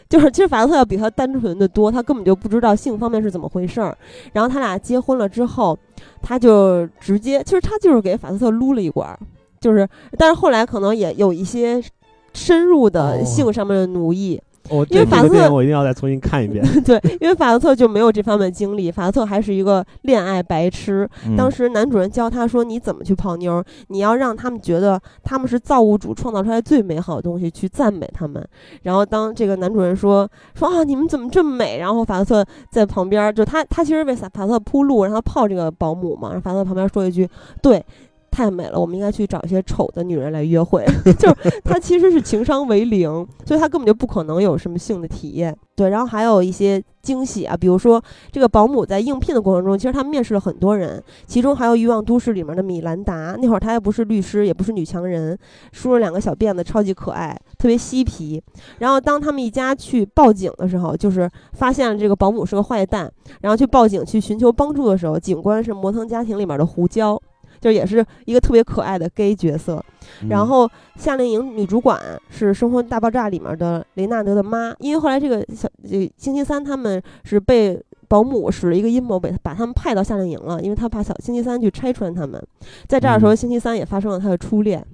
就是其实法特要比他单纯的多，他根本就不知道性方面是怎么回事儿。然后他俩结婚了之后，他就直接，其实他就是给法瑟特撸了一管儿，就是，但是后来可能也有一些深入的哦性上面的奴役。我因为法瑟这这个电影我一定要再重新看一遍。对，因为法斯特就没有这方面经历，法斯特还是一个恋爱白痴。嗯当时男主人教他说：“你怎么去泡妞儿？你要让他们觉得他们是造物主创造出来最美好的东西，去赞美他们。”然后当这个男主人说：“说啊，你们怎么这么美？”然后法斯特在旁边儿，就他他其实为法法瑟特铺路，让他泡这个保姆嘛。然后法斯特旁边说一句：“对。”太美了，我们应该去找一些丑的女人来约会。就是他其实是情商为零，所以他根本就不可能有什么性的体验。对，然后还有一些惊喜啊，比如说这个保姆在应聘的过程中，其实他面试了很多人，其中还有《欲望都市》里面的米兰达。那会儿她还不是律师，也不是女强人，梳了两个小辫子，超级可爱，特别嬉皮。然后当他们一家去报警的时候，就是发现了这个保姆是个坏蛋，然后去报警去寻求帮助的时候，警官是摩登家庭里面的胡椒。就也是一个特别可爱的 gay 角色，嗯然后夏令营女主管是《生活大爆炸》里面的雷纳德的妈，因为后来这个小这星期三他们是被保姆使了一个阴谋，被把他们派到夏令营了，因为他怕小星期三去拆穿他们。在这儿的时候，嗯星期三也发生了他的初恋。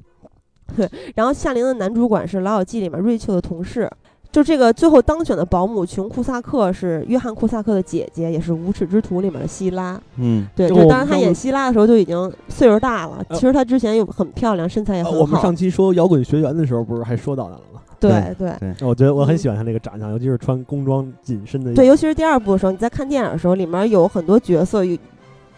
对，然后夏令营的男主管是《老友记》里面瑞秋的同事。就这个最后当选的保姆琼库萨克是约翰库萨克的姐姐，也是《无耻之徒》里面的希拉。嗯对，就就当然她演希拉的时候就已经岁数大了。呃其实她之前又很漂亮，身材也很好。呃我们上期说摇滚学员的时候，不是还说到她了吗？对对对，我觉得我很喜欢她那个长相，尤其是穿工装紧身的。对，尤其是第二部的时候，你在看电影的时候，里面有很多角色，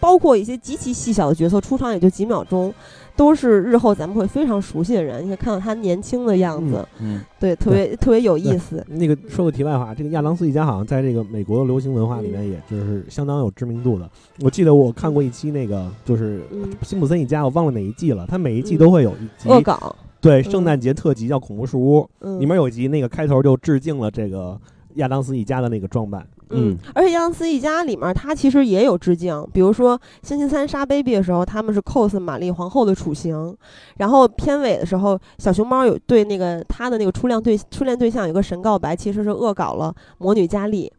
包括一些极其细小的角色，出场也就几秒钟，都是日后咱们会非常熟悉的人。你可以看到他年轻的样子，嗯对，特别特别有意思。那个说个题外话，这个亚当斯一家好像在这个美国的流行文化里面，也就是相当有知名度的。我记得我看过一期那个，就是嗯，辛普森一家，我忘了哪一季了。他每一季嗯都会有一集，恶搞，对，嗯圣诞节特辑叫《恐怖树屋》，嗯，里面有一集那个开头就致敬了这个亚当斯一家的那个装扮。嗯，而且亚当斯一家里面，他其实也有致敬，比如说星期三杀 baby 的时候，他们是 cos 玛丽皇后的处刑，然后片尾的时候，小熊猫有对那个他的那个初恋对初恋对象有个神告白，其实是恶搞了魔女佳丽。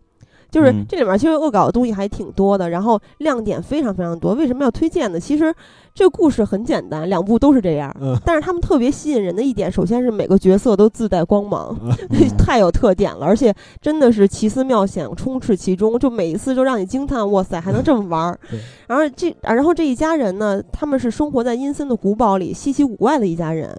就是嗯这里面其实恶搞的东西还挺多的，然后亮点非常非常多。为什么要推荐呢？其实这个故事很简单，两部都是这样，嗯，但是他们特别吸引人的一点，首先是每个角色都自带光芒，嗯 太有特点了，而且真的是奇思妙想充斥其中，就每一次就让你惊叹，哇塞，还能这么玩儿对。然后这，然后这一家人呢，他们是生活在阴森的古堡里，稀奇古怪的一家人，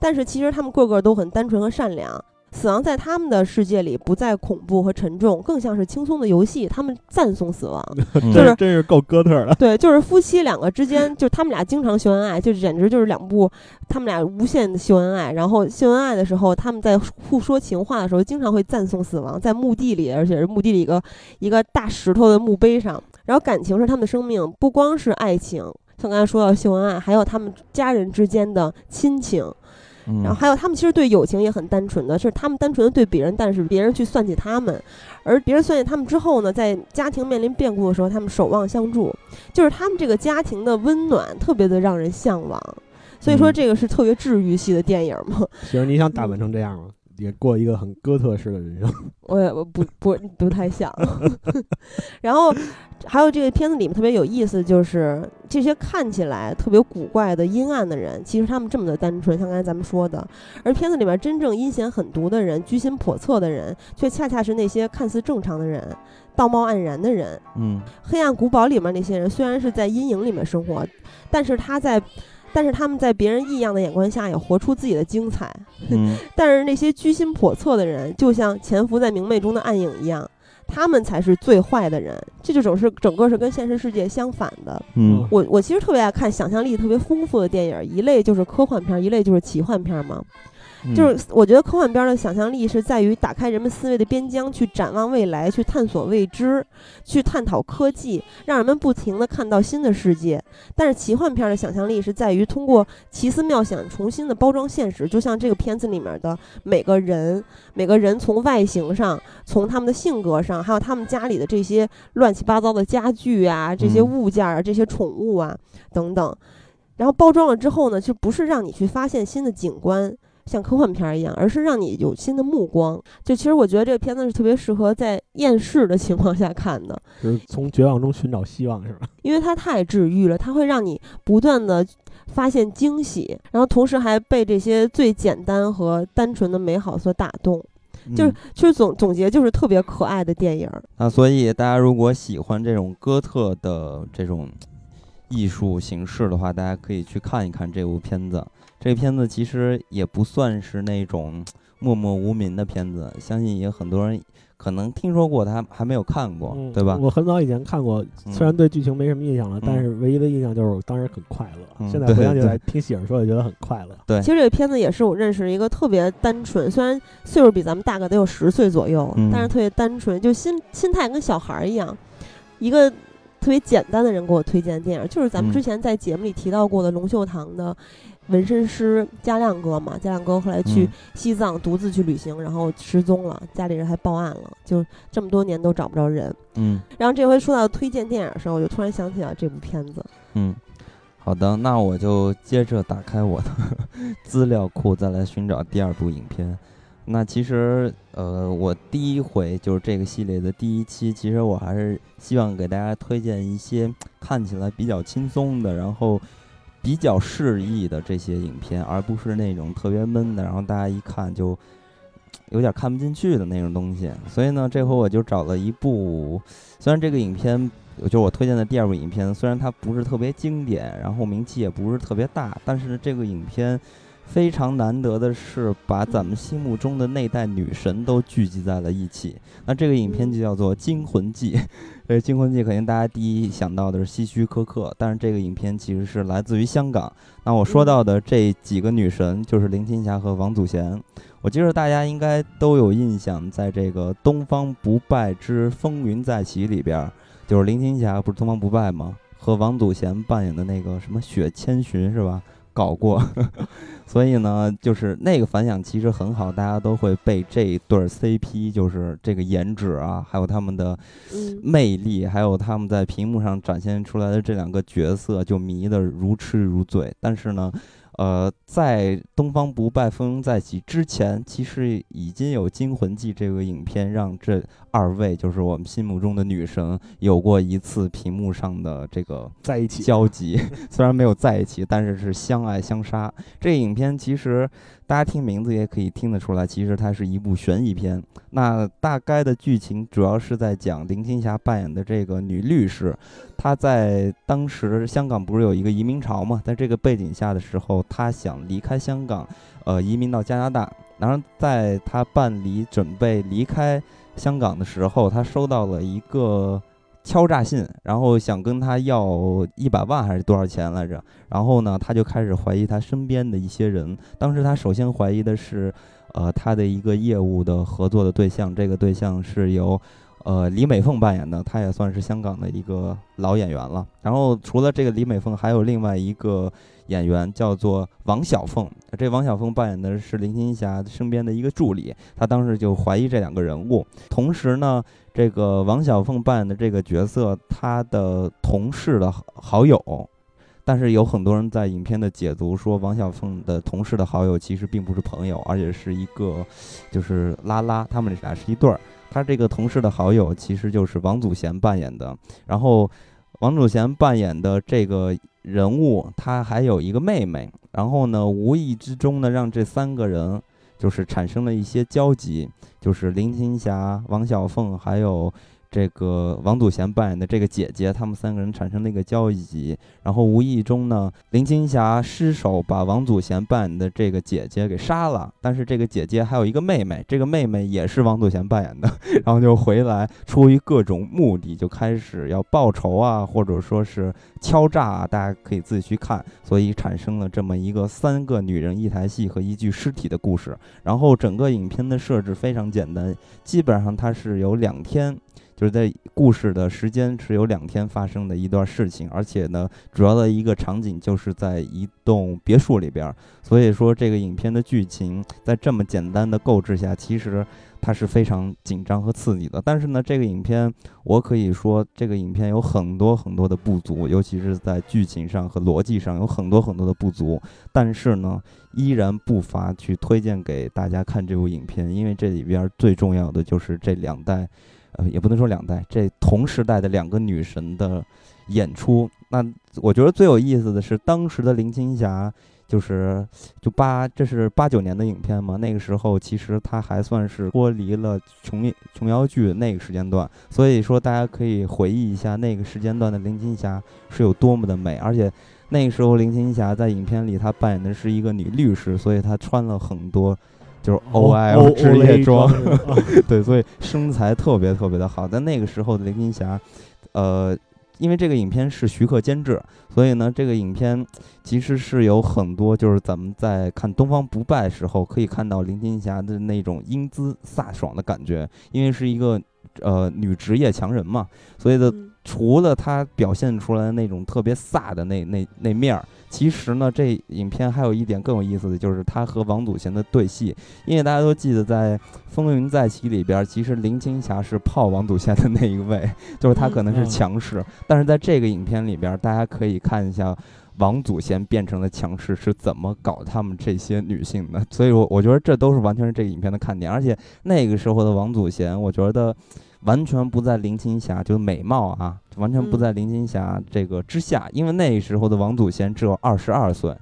但是其实他们个个都很单纯和善良。死亡在他们的世界里不再恐怖和沉重，更像是轻松的游戏。他们赞颂死亡，嗯就是真是够哥特的。对，就是夫妻两个之间，就他们俩经常秀恩爱，就简直就是两部他们俩无限的秀恩爱。然后秀恩爱的时候，他们在互说情话的时候，经常会赞颂死亡，在墓地里，而且是墓地里一个一个大石头的墓碑上。然后感情是他们的生命，不光是爱情，像刚才说到秀恩爱，还有他们家人之间的亲情。嗯然后还有他们其实对友情也很单纯的，是他们单纯的对别人，但是别人去算计他们，而别人算计他们之后呢，在家庭面临变故的时候，他们守望相助，就是他们这个家庭的温暖特别的让人向往。所以说嗯这个是特别治愈系的电影嘛，其实你想打扮成这样吗？也过一个很哥特式的人生。我也我不不不太想。然后还有这个片子里面特别有意思，就是这些看起来特别古怪的阴暗的人，其实他们这么的单纯，像刚才咱们说的。而片子里面真正阴险狠毒的人、居心叵测的人，却恰恰是那些看似正常的人、道貌岸然的人。嗯黑暗古堡里面那些人虽然是在阴影里面生活，但是他在。但是他们在别人异样的眼光下，也活出自己的精彩。嗯 但是那些居心叵测的人，就像潜伏在明媚中的暗影一样，他们才是最坏的人。这就整是整个是跟现实世界相反的。嗯我我其实特别爱看想象力特别丰富的电影，一类就是科幻片，一类就是奇幻片嘛。就是我觉得科幻片的想象力是在于打开人们思维的边疆，去展望未来，去探索未知，去探讨科技，让人们不停地看到新的世界。但是奇幻片的想象力是在于通过奇思妙想重新的包装现实，就像这个片子里面的每个人，每个人从外形上，从他们的性格上，还有他们家里的这些乱七八糟的家具啊，这些物件啊，这些宠物啊等等，然后包装了之后呢，就不是让你去发现新的景观。像科幻片一样，而是让你有新的目光。就其实我觉得这个片子是特别适合在厌世的情况下看的，就是从绝望中寻找希望，是吧？因为它太治愈了，它会让你不断的发现惊喜，然后同时还被这些最简单和单纯的美好所打动。就是其实总总结就是特别可爱的电影。那所以大家如果喜欢这种哥特的这种艺术形式的话，大家可以去看一看这部片子。这个片子其实也不算是那种默默无名的片子，相信也很多人可能听说过，他还没有看过，对吧？我很早以前看过，虽然对剧情没什么印象了，但是唯一的印象就是当时很快乐。现在回想起来，听喜儿说也觉得很快乐。对，其实这个片子也是我认识一个特别单纯，虽然岁数比咱们大个得有十岁左右，但是特别单纯，就心心态跟小孩一样，一个特别简单的人给我推荐的电影，就是咱们之前在节目里提到过的龙秀堂的。纹身师加亮哥嘛，加亮哥后来去西藏独自去旅行，然后失踪了，家里人还报案了，就这么多年都找不着人。嗯，然后这回说到推荐电影的时候，我就突然想起了这部片子。嗯，好的，那我就接着打开我的 资料库，再来寻找第二部影片。那其实，呃，我第一回就是这个系列的第一期，其实我还是希望给大家推荐一些看起来比较轻松的，然后。比较适意的这些影片，而不是那种特别闷的，然后大家一看就有点看不进去的那种东西。所以呢，这回我就找了一部，虽然这个影片就我推荐的第二部影片，虽然它不是特别经典，然后名气也不是特别大，但是这个影片非常难得的是把咱们心目中的那代女神都聚集在了一起。那这个影片就叫做《惊魂记》。这《惊魂记》肯定大家第一想到的是希区柯克，但是这个影片其实是来自于香港。那我说到的这几个女神就是林青霞和王祖贤。我记得大家应该都有印象，在这个《东方不败之风云再起》里边，就是林青霞不是东方不败吗？和王祖贤扮演的那个什么雪千寻是吧？搞过。所以呢，就是那个反响其实很好，大家都会被这对 CP，就是这个颜值啊，还有他们的魅力，还有他们在屏幕上展现出来的这两个角色，就迷得如痴如醉。但是呢。呃，在《东方不败风云再起》之前，其实已经有《惊魂记》这个影片，让这二位就是我们心目中的女神有过一次屏幕上的这个在一起交集。虽然没有在一起，但是是相爱相杀。这个影片其实。大家听名字也可以听得出来，其实它是一部悬疑片。那大概的剧情主要是在讲林青霞扮演的这个女律师，她在当时香港不是有一个移民潮嘛，在这个背景下的时候，她想离开香港，呃，移民到加拿大。然后在她办理准备离开香港的时候，他收到了一个。敲诈信，然后想跟他要一百万还是多少钱来着？然后呢，他就开始怀疑他身边的一些人。当时他首先怀疑的是，呃，他的一个业务的合作的对象，这个对象是由，呃，李美凤扮演的，她也算是香港的一个老演员了。然后除了这个李美凤，还有另外一个演员叫做王小凤，这王小凤扮演的是林青霞身边的一个助理。她当时就怀疑这两个人物，同时呢。这个王小凤扮演的这个角色，她的同事的好友，但是有很多人在影片的解读说，王小凤的同事的好友其实并不是朋友，而且是一个就是拉拉，他们俩是一对儿。他这个同事的好友其实就是王祖贤扮演的，然后王祖贤扮演的这个人物，他还有一个妹妹，然后呢，无意之中呢，让这三个人。就是产生了一些交集，就是林青霞、王小凤还有这个王祖贤扮演的这个姐姐，他们三个人产生了一个交集，然后无意中呢，林青霞失手把王祖贤扮演的这个姐姐给杀了，但是这个姐姐还有一个妹妹，这个妹妹也是王祖贤扮演的，然后就回来，出于各种目的就开始要报仇啊，或者说是敲诈啊，大家可以自己去看，所以产生了这么一个三个女人一台戏和一具尸体的故事，然后整个影片的设置非常简单，基本上它是有两天。就是在故事的时间是有两天发生的一段事情，而且呢，主要的一个场景就是在一栋别墅里边，所以说这个影片的剧情在这么简单的构置下，其实它是非常紧张和刺激的。但是呢，这个影片我可以说，这个影片有很多很多的不足，尤其是在剧情上和逻辑上有很多很多的不足。但是呢，依然不乏去推荐给大家看这部影片，因为这里边最重要的就是这两代。呃，也不能说两代，这同时代的两个女神的演出，那我觉得最有意思的是当时的林青霞，就是就八，这是八九年的影片嘛，那个时候其实她还算是脱离了琼琼瑶剧那个时间段，所以说大家可以回忆一下那个时间段的林青霞是有多么的美，而且那个时候林青霞在影片里她扮演的是一个女律师，所以她穿了很多。就是 O I L 职业装，对，所以身材特别特别的好。在那个时候的林青霞，呃，因为这个影片是徐克监制，所以呢，这个影片其实是有很多，就是咱们在看《东方不败》时候可以看到林青霞的那种英姿飒爽的感觉，因为是一个呃女职业强人嘛，所以的除了她表现出来的那种特别飒的那那那面儿。其实呢，这影片还有一点更有意思的就是他和王祖贤的对戏，因为大家都记得在《风云再起》里边，其实林青霞是泡王祖贤的那一位，就是他可能是强势，但是在这个影片里边，大家可以看一下王祖贤变成了强势是怎么搞他们这些女性的，所以，我我觉得这都是完全是这个影片的看点，而且那个时候的王祖贤，我觉得。完全不在林青霞，就美貌啊，完全不在林青霞这个之下。因为那时候的王祖贤只有二十二岁，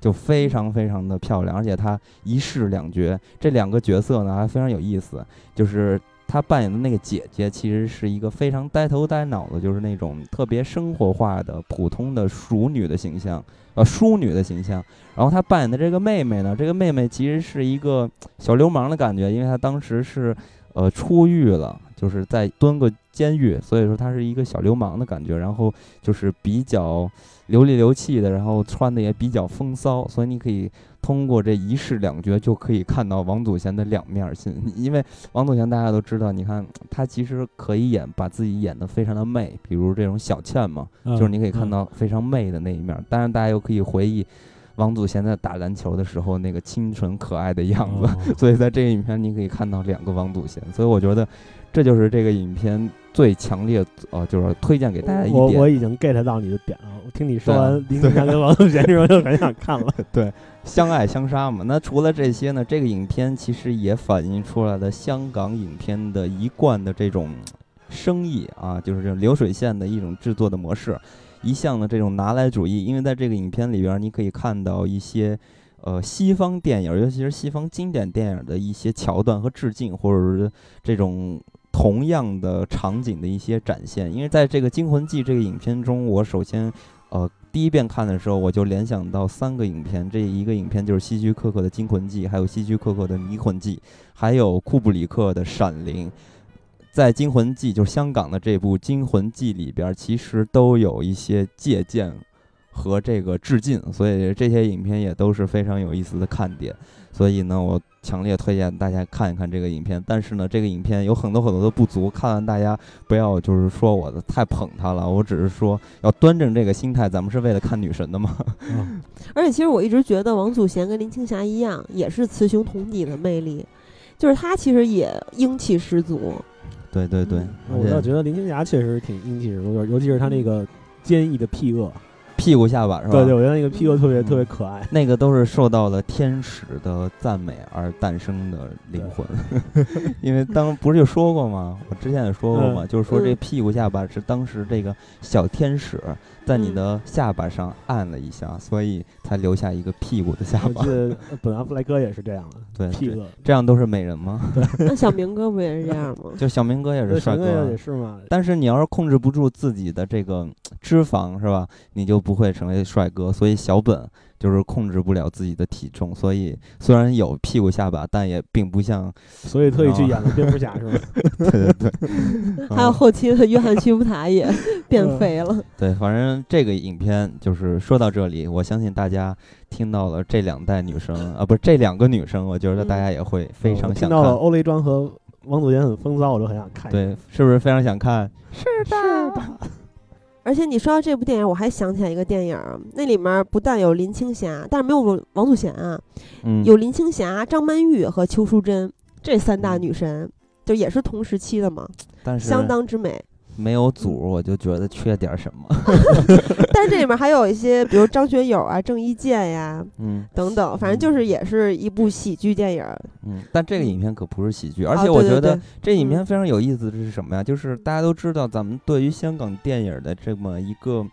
就非常非常的漂亮，而且她一饰两绝，这两个角色呢还非常有意思。就是她扮演的那个姐姐，其实是一个非常呆头呆脑的，就是那种特别生活化的普通的淑女的形象，呃，淑女的形象。然后她扮演的这个妹妹呢，这个妹妹其实是一个小流氓的感觉，因为她当时是呃出狱了。就是在蹲个监狱，所以说他是一个小流氓的感觉，然后就是比较流里流气的，然后穿的也比较风骚，所以你可以通过这一世两绝就可以看到王祖贤的两面性。因为王祖贤大家都知道，你看他其实可以演把自己演得非常的媚，比如这种小倩嘛，就是你可以看到非常媚的那一面。当然，大家又可以回忆。王祖贤在打篮球的时候那个清纯可爱的样子，所以在这个影片你可以看到两个王祖贤，所以我觉得这就是这个影片最强烈呃，就是推荐给大家一点。我我已经 get 到你的点了，我听你说完林子祥跟王祖贤之后就很想看了。对，相爱相杀嘛。那除了这些呢，这个影片其实也反映出来了香港影片的一贯的这种生意啊，就是这种流水线的一种制作的模式。一向的这种拿来主义，因为在这个影片里边，你可以看到一些，呃，西方电影，尤其是西方经典电影的一些桥段和致敬，或者是这种同样的场景的一些展现。因为在这个《惊魂记》这个影片中，我首先，呃，第一遍看的时候，我就联想到三个影片，这一个影片就是希区柯克的《惊魂记》，还有希区柯克的《迷魂记》，还有库布里克的《闪灵》。在《惊魂记》就是香港的这部《惊魂记》里边，其实都有一些借鉴和这个致敬，所以这些影片也都是非常有意思的看点。所以呢，我强烈推荐大家看一看这个影片。但是呢，这个影片有很多很多的不足，看完大家不要就是说我的太捧他了，我只是说要端正这个心态，咱们是为了看女神的嘛。而且其实我一直觉得王祖贤跟林青霞一样，也是雌雄同体的魅力，就是她其实也英气十足。对对对，我倒觉得林青霞确实挺英气十足，尤其是她那个坚毅的屁恶，屁股下巴是吧？对对，我觉得那个屁股特别嗯特别可爱。那个都是受到了天使的赞美而诞生的灵魂，因为当不是就说过吗？我之前也说过嘛，嗯就是说这嗯屁股下巴是当时这个小天使在你嗯的下巴上按了一下，所以才留下一个屁股的下巴我记。得本阿弗莱哥也是这样的，对，这屁股。这样都是美人吗？那小明哥不也是这样吗？就小明哥也是帅哥也，是嘛，但是你要是控制不住自己的这个脂肪是吧，你就不会成为帅哥。所以小本就是控制不了自己的体重，所以虽然有屁股下巴，但也并不像所以特意去演了蝙蝠侠是吧？对对对，还有嗯后期的约翰屈服塔也变嗯肥了。对，反正这个影片就是说到这里，我相信大家听到了这两代女生啊，不是这两个女生，我觉得大家也会非常想我听到了。欧雷庄和王祖贤很风骚，我就很想看。对，是不是非常想看？是的。而且你说到这部电影，我还想起来一个电影儿，那里面不但有林青霞，但是没有王祖贤啊，嗯，有林青霞、张曼玉和邱淑贞这三大嗯女神，就也是同时期的嘛，但是相当之美。没有组，我就觉得缺点什么。但是这里面还有一些，比如张学友啊、郑伊健呀嗯等等，反正就是也是一部喜剧电影。嗯，但这个影片可不是喜剧，而啊且我觉得这影嗯片非常有意思的是什么呀？就是大家都知道，咱们对于香港电影的这么一个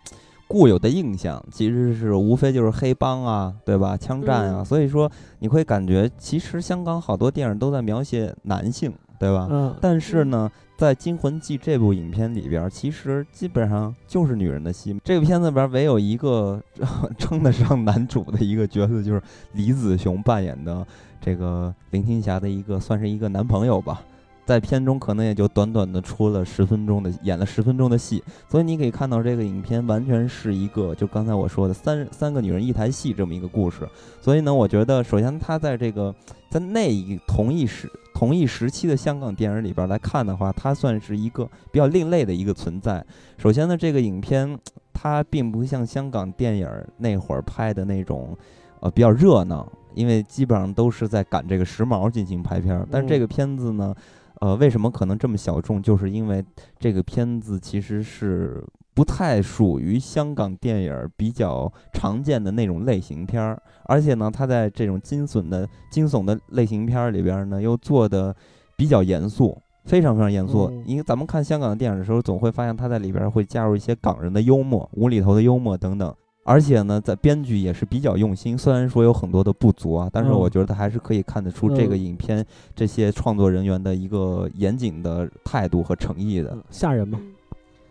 固有的印象，其实是无非就是黑帮啊，对吧？枪战啊，嗯所以说你会感觉，其实香港好多电影都在描写男性，对吧？嗯，但是呢，在《惊魂记》这部影片里边，其实基本上就是女人的戏。这个片子里边唯有一个 称得上男主的一个角色，就是李子雄扮演的这个林青霞的一个算是一个男朋友吧。在片中可能也就短短的出了十分钟的演了十分钟的戏，所以你可以看到这个影片完全是一个就刚才我说的三三个女人一台戏这么一个故事。所以呢，我觉得首先它在这个在那一同一时同一时期的香港电影里边来看的话，它算是一个比较另类的一个存在。首先呢，这个影片它并不像香港电影那会儿拍的那种，呃，比较热闹，因为基本上都是在赶这个时髦进行拍片儿。但是这个片子呢，呃，为什么可能这么小众？就是因为这个片子其实是不太属于香港电影儿比较常见的那种类型片儿，而且呢，它在这种惊悚的惊悚的类型片儿里边儿呢，又做的比较严肃。非常非常严肃嗯，因为咱们看香港的电影的时候，总会发现它在里边儿会加入一些港人的幽默、无厘头的幽默等等。而且呢，在编剧也是比较用心，虽然说有很多的不足啊，但是嗯我觉得还是可以看得出这个嗯影片这些创作人员的一个严谨的态度和诚意的。嗯吓人吗？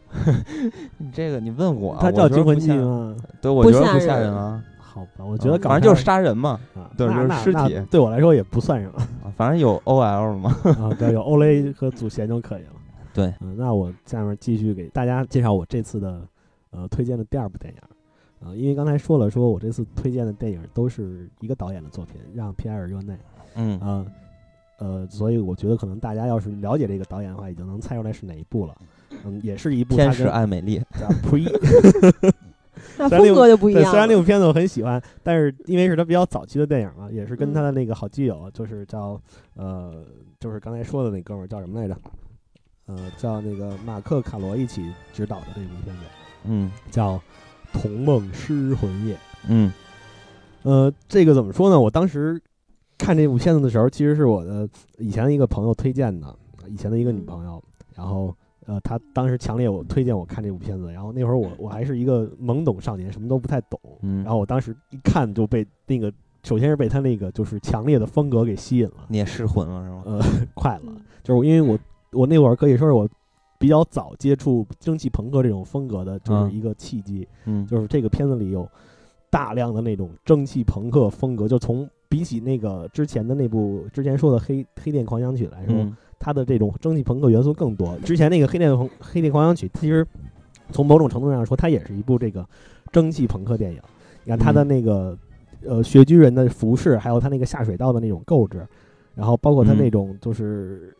你这个你问我啊，它我叫惊魂记觉得不吓人吗？对，我觉得不吓人人啊，好吧，我觉得反正就是杀人嘛，啊，对就是尸体对我来说也不算什么啊反正有 OL 嘛。啊，只要有欧雷和祖贤就可以了。对嗯，那我下面继续给大家介绍我这次的呃推荐的第二部电影。啊、因为刚才说了，说我这次推荐的电影都是一个导演的作品，让皮埃尔·热内。嗯啊，呃，所以我觉得可能大家要是了解这个导演的话，已经能猜出来是哪一部了。嗯，也是一部天使爱美丽，叫 Pre，那风格就不一对，样虽然那。部片子我很喜欢，但是因为是他比较早期的电影嘛，也是跟嗯他的那个好基友，就是叫呃，就是刚才说的那哥们儿叫什么来着？呃，叫那个马克·卡罗一起执导的这部片子，嗯叫《童梦失魂夜》。嗯呃，这个怎么说呢？我当时看这部片子的时候，其实是我的以前的一个朋友推荐的，以前的一个女朋友，然后呃，她当时强烈我推荐我看这部片子，然后那会儿我我还是一个懵懂少年，什么都不太懂，嗯，然后我当时一看就被那个，首先是被他那个就是强烈的风格给吸引了，你也失魂了是吗？呃，快了，嗯就是因为我我那会儿可以说是我比较早接触蒸汽朋克这种风格的，就是嗯一个契机。嗯，就是这个片子里有大量的那种蒸汽朋克风格，就从比起那个之前的那部之前说的黑黑店狂想曲来说，嗯它的这种蒸汽朋克元素更多。之前那个黑店朋黑店狂想曲，其实从某种程度上说，它也是一部这个蒸汽朋克电影。你看它的那个、呃雪居人的服饰，还有它那个下水道的那种构置，然后包括它嗯那种就是。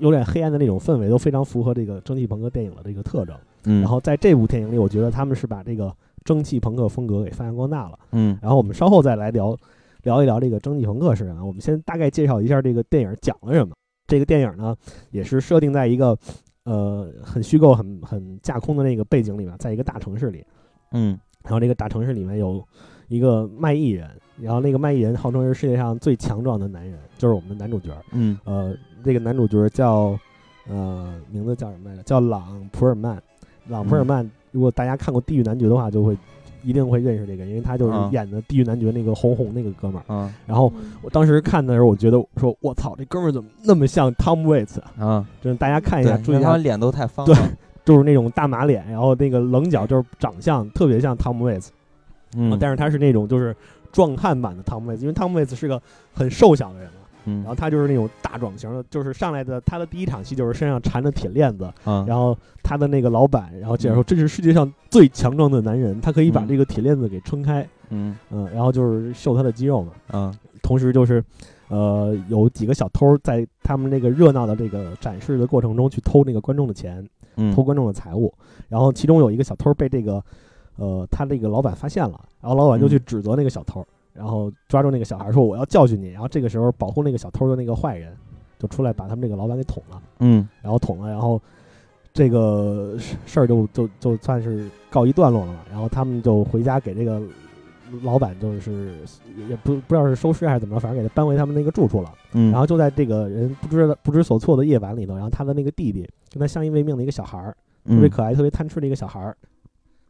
有点黑暗的那种氛围，都非常符合这个蒸汽朋克电影的这个特征。嗯，然后在这部电影里，我觉得他们是把这个蒸汽朋克风格给发扬光大了。嗯然后我们稍后再来聊聊一聊这个蒸汽朋克是什么。我们先大概介绍一下这个电影讲了什么。这个电影呢，也是设定在一个呃很虚构、很很架空的那个背景里面，在一个大城市里。嗯然后这个大城市里面有一个卖艺人，然后那个卖艺人号称是世界上最强壮的男人，就是我们的男主角。嗯呃，这个男主角叫呃名字叫什么来着？叫朗普尔曼。朗普尔曼，如果大家看过《地狱男爵》的话，就会一定会认识这个，因为他就是啊演的《地狱男爵》那个红红那个哥们儿。嗯然后我当时看的时候，我觉得说，我操，这哥们儿怎么那么像 Tom Waits？啊啊，就是大家看一，下，注意他，脸都太方对，就是那种大马脸，然后那个棱角，就是长相特别像 Tom Waits，、嗯，但是他是那种就是壮汉版的 Tom Waits，因为 Tom Waits 是个很瘦小的人嘛，嗯。然后他就是那种大壮型的，就是上来的他的第一场戏就是身上缠着铁链子，啊，然后他的那个老板，然后介绍说这是世界上最强壮的男人，他可以把嗯这个铁链子给撑开，嗯。嗯，然后就是秀他的肌肉嘛，啊同时就是，呃，有几个小偷在他们那个热闹的这个展示的过程中去偷那个观众的钱，嗯。偷观众的财物，然后其中有一个小偷被这个，呃，他这个老板发现了，然后老板就去嗯。指责那个小偷，然后抓住那个小孩说我要教训你，然后这个时候保护那个小偷的那个坏人就出来把他们这个老板给捅了，嗯。然后捅了，然后这个事事儿就就就算是告一段落了嘛，然后他们就回家给这个老板就是也不不知道是收尸还是怎么着，反正给他搬回他们那个住处了。嗯，然后就在这个人不知不知所措的夜晚里头，然后他的那个弟弟跟他相依为命的一个小孩儿，特别嗯可爱、特别贪吃的一个小孩儿，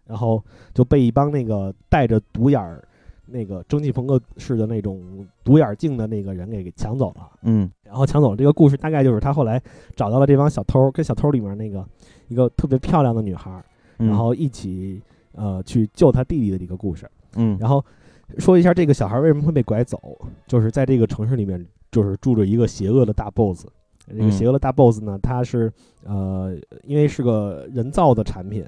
然后就被一帮那个带着独眼儿、那个蒸汽朋克式的那种独眼镜的那个人给给抢走了。嗯然后抢走了这个故事，大概就是他后来找到了这帮小偷，跟小偷里面那个一个特别漂亮的女孩然后一起呃去救他弟弟的一个故事。嗯，然后说一下这个小孩为什么会被拐走，就是在这个城市里面，就是住着一个邪恶的大 boss。这个嗯邪恶的大 boss 呢，他是呃，因为是个人造的产品，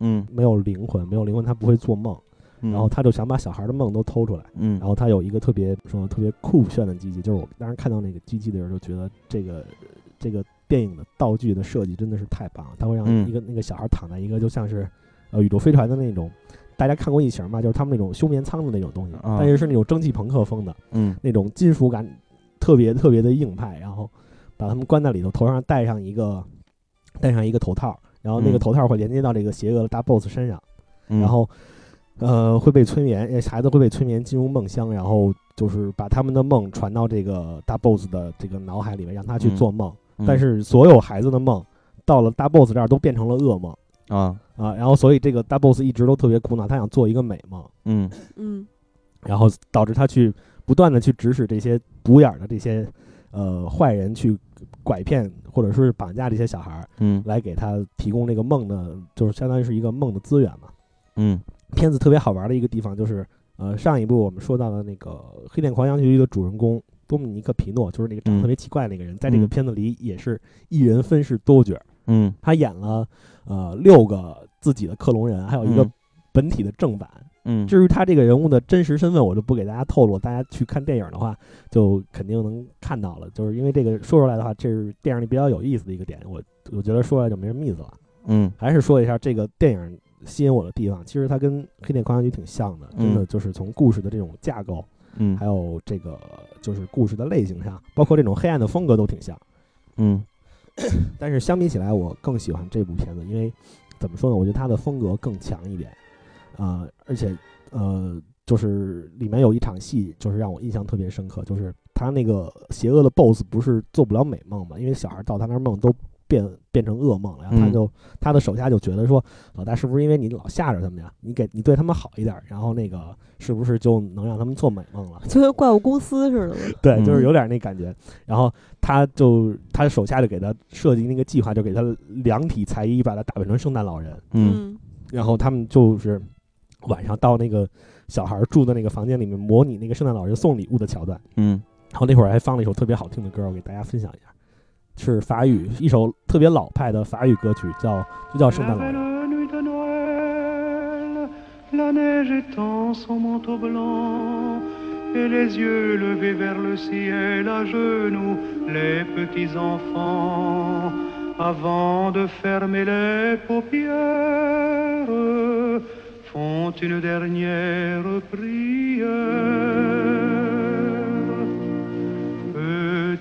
嗯没有灵魂，没有灵魂，他不会做梦，嗯，然后他就想把小孩的梦都偷出来。嗯，然后他有一个特别说特别酷炫的机器，就是我当时看到那个机器的时候，就觉得这个这个电影的道具的设计真的是太棒了。他会让嗯一个那个小孩躺在一个就像是呃宇宙飞船的那种，大家看过异形吗？就是他们那种休眠舱的那种东西，啊但是是那种蒸汽朋克风的嗯那种金属感特别特别的硬派，然后把他们关在里头，头上戴上一个戴上一个头套，然后那个嗯头套会连接到这个邪恶的大 boss 身上。嗯，然后呃会被催眠，呃孩子会被催眠进入梦乡，然后就是把他们的梦传到这个大 boss 的这个脑海里面，让他去嗯做梦。嗯。但是所有孩子的梦到了大 boss 这儿都变成了噩梦啊，啊，然后所以这个大 boss 一直都特别苦恼，他想做一个美梦，嗯。嗯。然后导致他去不断的去指使这些独眼儿的这些呃坏人去拐骗或者说是绑架这些小孩儿，嗯。来给他提供这个梦的，就是相当于是一个梦的资源嘛。嗯片子特别好玩的一个地方就是，呃，上一部我们说到的那个《黑店狂想曲》里的主人公多米尼克·皮诺，就是那个长得嗯特别奇怪的那个人，在这个嗯片子里也是一人分饰多角。嗯他演了呃六个自己的克隆人，还有一个嗯本体的正版。嗯，至于他这个人物的真实身份，我就不给大家透露，大家去看电影的话，就肯定能看到了。就是因为这个说出来的话，这是电影里比较有意思的一个点，我我觉得说出来就没什么意思了。嗯还是说一下这个电影吸引我的地方，其实它跟《黑店狂想曲》挺像的，真的嗯就是从故事的这种架构，嗯还有这个就是故事的类型上，包括这种黑暗的风格都挺像。嗯 但是相比起来，我更喜欢这部片子，因为怎么说呢？我觉得它的风格更强一点，啊、而且呃，就是里面有一场戏，就是让我印象特别深刻，就是他那个邪恶的 BOSS 不是做不了美梦嘛，因为小孩到他那儿梦都变变成噩梦了，然后他嗯就、他的手下就觉得说，老大是不是因为你老吓着他们呀？你给你对他们好一点，然后那个是不是就能让他们做美梦了？就跟怪物公司似的。对，就是嗯有点那感觉。然后他就他的手下就给他设计那个计划，就给他量体裁衣，把他打扮成圣诞老人。嗯然后他们就是晚上到那个小孩住的那个房间里面，模拟那个圣诞老人送礼物的桥段。嗯然后那会儿还放了一首特别好听的歌，我给大家分享一下，是法语，一首特别老派的法语歌曲，叫就叫《圣诞老人》。 La nuit de Noël, la neige étend son manteau blanc et les yeux levés vers le ciel à genoux, les petits enfants, avant de fermer les paupières, font une dernière prière.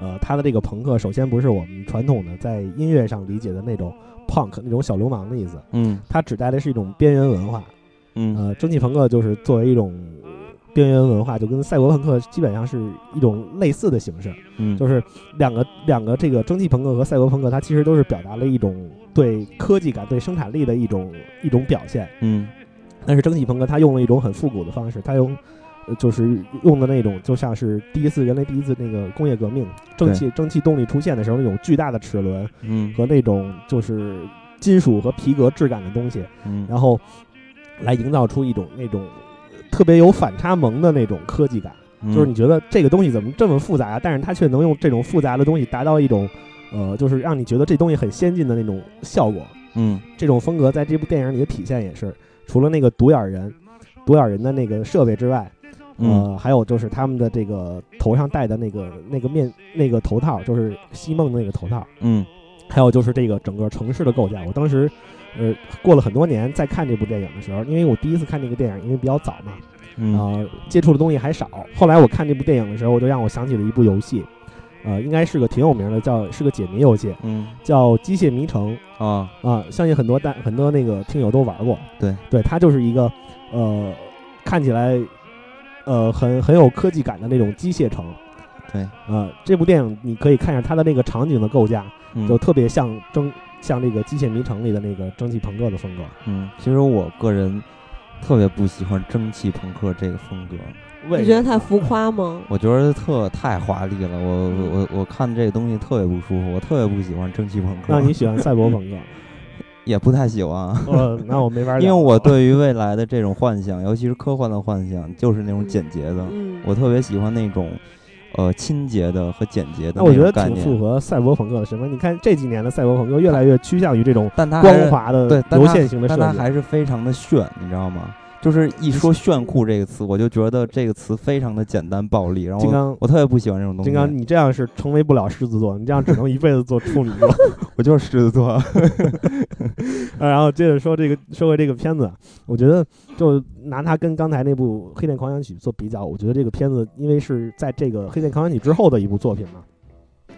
呃，它的这个朋克，首先不是我们传统的在音乐上理解的那种 punk 那种小流氓的意思，嗯它指代的是一种边缘文化。嗯呃，蒸汽朋克就是作为一种边缘文化，就跟赛博朋克基本上是一种类似的形式。嗯，就是两个两个这个蒸汽朋克和赛博朋克，它其实都是表达了一种对科技感、对生产力的一种一种表现。嗯但是蒸汽朋克它用了一种很复古的方式，它用呃就是用的那种就像是第一次人类第一次那个工业革命，蒸汽蒸汽动力出现的时候那种巨大的齿轮嗯和那种就是金属和皮革质感的东西，嗯，然后来营造出一种那种特别有反差萌的那种科技感。嗯就是你觉得这个东西怎么这么复杂啊？但是它却能用这种复杂的东西达到一种，呃，就是让你觉得这东西很先进的那种效果。嗯这种风格在这部电影里的体现也是，除了那个独眼人，独眼人的那个设备之外，嗯呃，还有就是他们的这个头上戴的那个那个面那个头套，就是西梦的那个头套，嗯还有就是这个整个城市的构架。我当时，呃，过了很多年再看这部电影的时候，因为我第一次看这个电影，因为比较早嘛，嗯呃，接触的东西还少。后来我看这部电影的时候，我就让我想起了一部游戏，呃，应该是个挺有名的，叫是个解谜游戏，嗯叫《机械迷城》啊啊、相信很多大很多那个听友都玩过。对，对，它就是一个呃，看起来呃很很有科技感的那种机械城。对，呃，这部电影你可以看一下它的那个场景的构架，嗯就特别像蒸像那个《机械迷城》里的那个蒸汽朋克的风格。嗯，其实我个人特别不喜欢蒸汽朋克这个风格，你觉得太浮夸吗？我觉得特太华丽了，我我我我看这个东西特别不舒服，我特别不喜欢蒸汽朋克。那你喜欢赛博朋克？也不太喜欢那我没法，因为我对于未来的这种幻想，尤其是科幻的幻想，就是那种简洁的，嗯，我特别喜欢那种呃清洁的和简洁的那我觉得。挺符合赛博朋克的审美。你看这几年的赛博朋克越来越趋向于这种但它光滑的对流线型的设计。但它还是非常的炫，你知道吗？就是一说炫酷这个词，我就觉得这个词非常的简单暴力，然后金刚我特别不喜欢这种东西。金刚，你这样是成为不了狮子座，你这样只能一辈子做处女座。我就是狮子座。呃然后接着说这个，说回这个片子，我觉得就拿它跟刚才那部《黑店狂想曲》做比较，我觉得这个片子因为是在这个《黑店狂想曲》之后的一部作品嘛，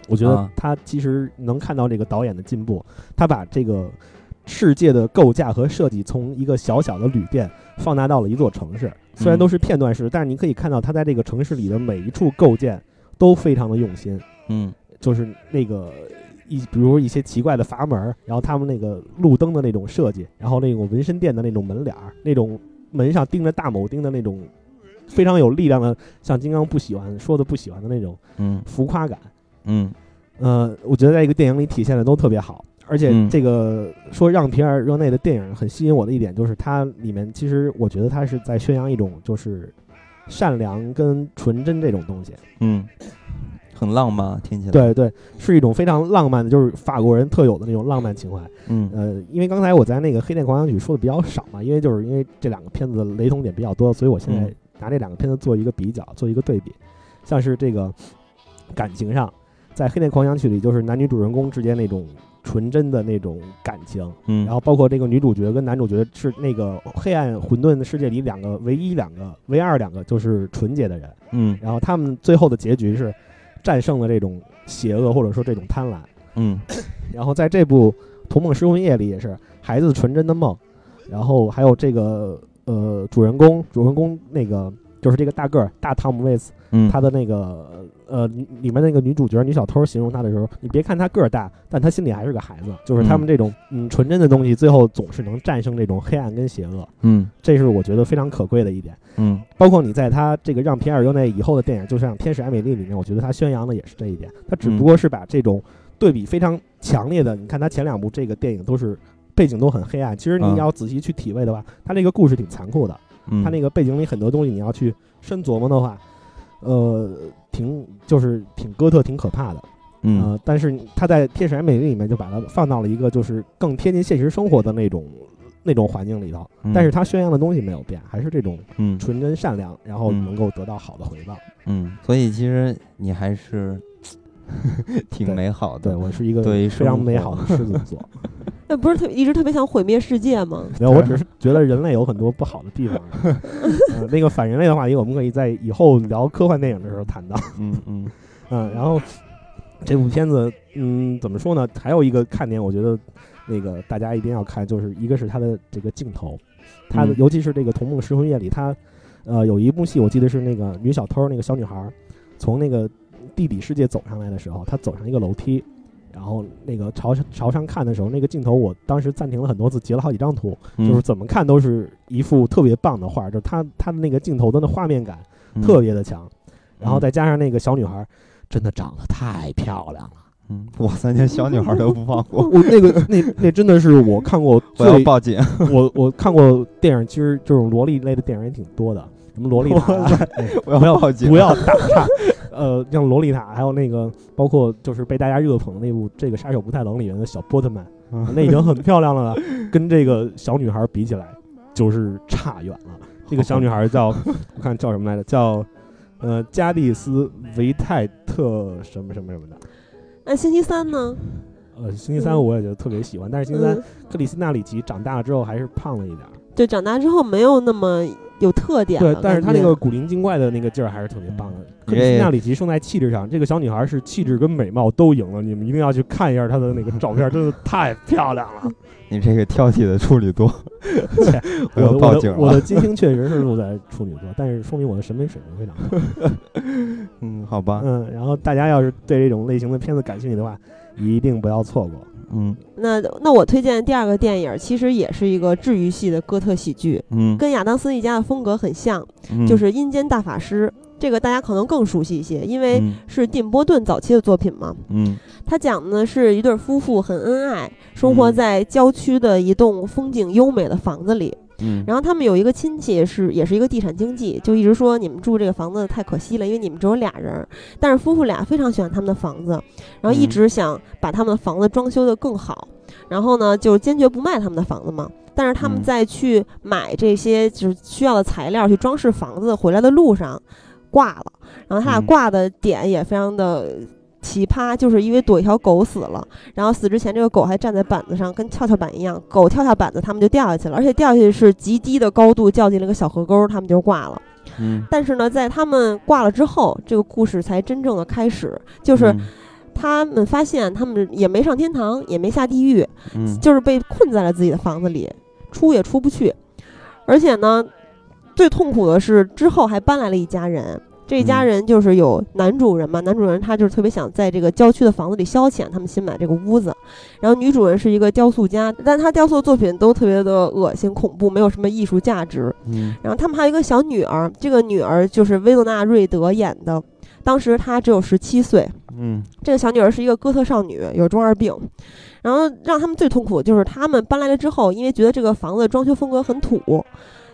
我觉得啊它其实能看到这个导演的进步，他把这个世界的构架和设计从一个小小的旅店放大到了一座城市，虽然嗯都是片段式，但是你可以看到他在这个城市里的每一处构建都非常的用心。嗯就是那个一，比如一些奇怪的阀门，然后他们那个路灯的那种设计，然后那种纹身店的那种门脸儿，那种门上钉着大铆钉的那种非常有力量的，像金刚不喜欢说的不喜欢的那种嗯浮夸感。嗯呃，我觉得在一个电影里体现的都特别好。而且嗯这个说让皮尔热内的电影很吸引我的一点，就是它里面其实我觉得它是在宣扬一种就是善良跟纯真这种东西。嗯，很浪漫，听起来。，对对，是一种非常浪漫的，就是法国人特有的那种浪漫情怀。嗯呃，因为刚才我在那个《黑店狂想曲》说的比较少嘛，因为就是因为这两个片子的雷同点比较多，所以我现在嗯拿这两个片子做一个比较，做一个对比。像是这个感情上，在《黑店狂想曲》里，就是男女主人公之间那种纯真的那种感情，嗯，然后包括这个女主角跟男主角是那个黑暗混沌的世界里两个唯一两个唯二两个就是纯洁的人，嗯。然后他们最后的结局是战胜了这种邪恶或者说这种贪婪。嗯。然后在这部《童梦失魂夜》里也是孩子纯真的梦，然后还有这个呃主人公主人公那个就是这个大个儿大汤姆·威斯，嗯，他的那个呃里面那个女主角女小偷形容她的时候，你别看她个儿大，但她心里还是个孩子，就是他们嗯这种嗯纯真的东西，最后总是能战胜这种黑暗跟邪恶，嗯这是我觉得非常可贵的一点。嗯包括你在他这个让皮埃尔·尤内以后的电影，就像《天使艾美丽》里面，我觉得他宣扬的也是这一点。他只不过是把这种对比非常强烈的，你看他前两部这个电影都是背景都很黑暗，其实你嗯要仔细去体味的话，他那个故事挺残酷的。嗯，他那个背景里很多东西你要去深琢磨的话，呃，挺就是挺哥特、挺可怕的。嗯呃，但是他在《天使爱美丽》里面就把它放到了一个就是更贴近现实生活的那种那种环境里头，嗯但是他宣扬的东西没有变，还是这种嗯纯真善良，然后嗯能够得到好的回报。嗯，所以其实你还是 挺美好的。对我是一个对非常美好的狮子座。那不是特一直特别想毁灭世界吗？没有，我只是觉得人类有很多不好的地方。呃，那个反人类的话题，我们可以在以后聊科幻电影的时候谈到。嗯嗯嗯，然后这部片子，嗯，怎么说呢？还有一个看点，我觉得那个大家一定要看，就是一个是它的这个镜头，它的、嗯尤其是这个《童梦失魂夜》里，它呃有一部戏，我记得是那个女小偷那个小女孩儿从那个地底世界走上来的时候，他走上一个楼梯。然后那个朝上朝上看的时候，那个镜头我当时暂停了很多次，截了好几张图，嗯，就是怎么看都是一幅特别棒的画，就是他他的那个镜头的那画面感嗯特别的强，然后嗯再加上那个小女孩，真的长得太漂亮了。嗯，哇塞，连小女孩都不放过，我那个那那真的是我看过 我要最报警。我我看过电影，其实这种萝莉类的电影也挺多的，什么萝莉塔不要报警不要打岔，呃，像洛丽塔，还有那个包括就是被大家热捧的那部《这个杀手不太冷》里面的小波特曼，嗯那已经很漂亮了，跟这个小女孩比起来，就是差远了。这个小女孩叫 我看叫什么来着？叫呃加蒂斯维泰特什么什么什么的。那星期三呢？呃，星期三嗯我也觉得特别喜欢，但是星期三嗯，克里斯纳里奇长大了之后还是胖了一点儿。对，长大之后没有那么有特点，对但是他那个古灵精怪的那个劲儿还是特别棒的。克里斯纳里奇胜在气质上，这个小女孩是气质跟美貌都赢了，你们一定要去看一下她的那个照片，真的太漂亮了。你这个挑剔的处女座，我要报警我的我的。金星确实是落在处女座，但是说明我的审美水平非常高。嗯，好吧，嗯，然后大家要是对这种类型的片子感兴趣的话，一定不要错过。嗯那那我推荐的第二个电影，其实也是一个治愈系的哥特喜剧，嗯，跟亚当斯一家的风格很像，嗯就是《阴间大法师》。这个大家可能更熟悉一些，因为嗯是蒂姆·波顿早期的作品嘛。嗯他讲的呢是一对夫妇很恩爱，生活嗯在郊区的一栋风景优美的房子里。嗯，然后他们有一个亲戚是也是一个地产经纪，就一直说你们住这个房子太可惜了，因为你们只有俩人。但是夫妇俩非常喜欢他们的房子，然后一嗯直想把他们的房子装修得更好。然后呢，就坚决不卖他们的房子嘛。但是他们嗯在去买这些就是需要的材料去装饰房子回来的路上挂了，然后他俩嗯挂的点也非常的。奇葩，就是因为躲一条狗死了，然后死之前这个狗还站在板子上，跟跷跷板一样。狗跳下板子，他们就掉下去了，而且掉下去是极低的高度，掉进了个小河沟，他们就挂了。嗯，但是呢，在他们挂了之后，这个故事才真正的开始，就是嗯他们发现他们也没上天堂，也没下地狱，嗯就是被困在了自己的房子里，出也出不去。而且呢，最痛苦的是之后还搬来了一家人。这一家嗯人就是有男主人嘛，男主人他就是特别想在这个郊区的房子里消遣，他们新买这个屋子。然后女主人是一个雕塑家，但她雕塑的作品都特别的恶心恐怖，没有什么艺术价值。嗯然后他们还有一个小女儿，这个女儿就是薇诺娜·瑞德演的，当时她只有十七岁。嗯这个小女儿是一个哥特少女，有中二病。然后让他们最痛苦的就是他们搬来了之后，因为觉得这个房子装修风格很土，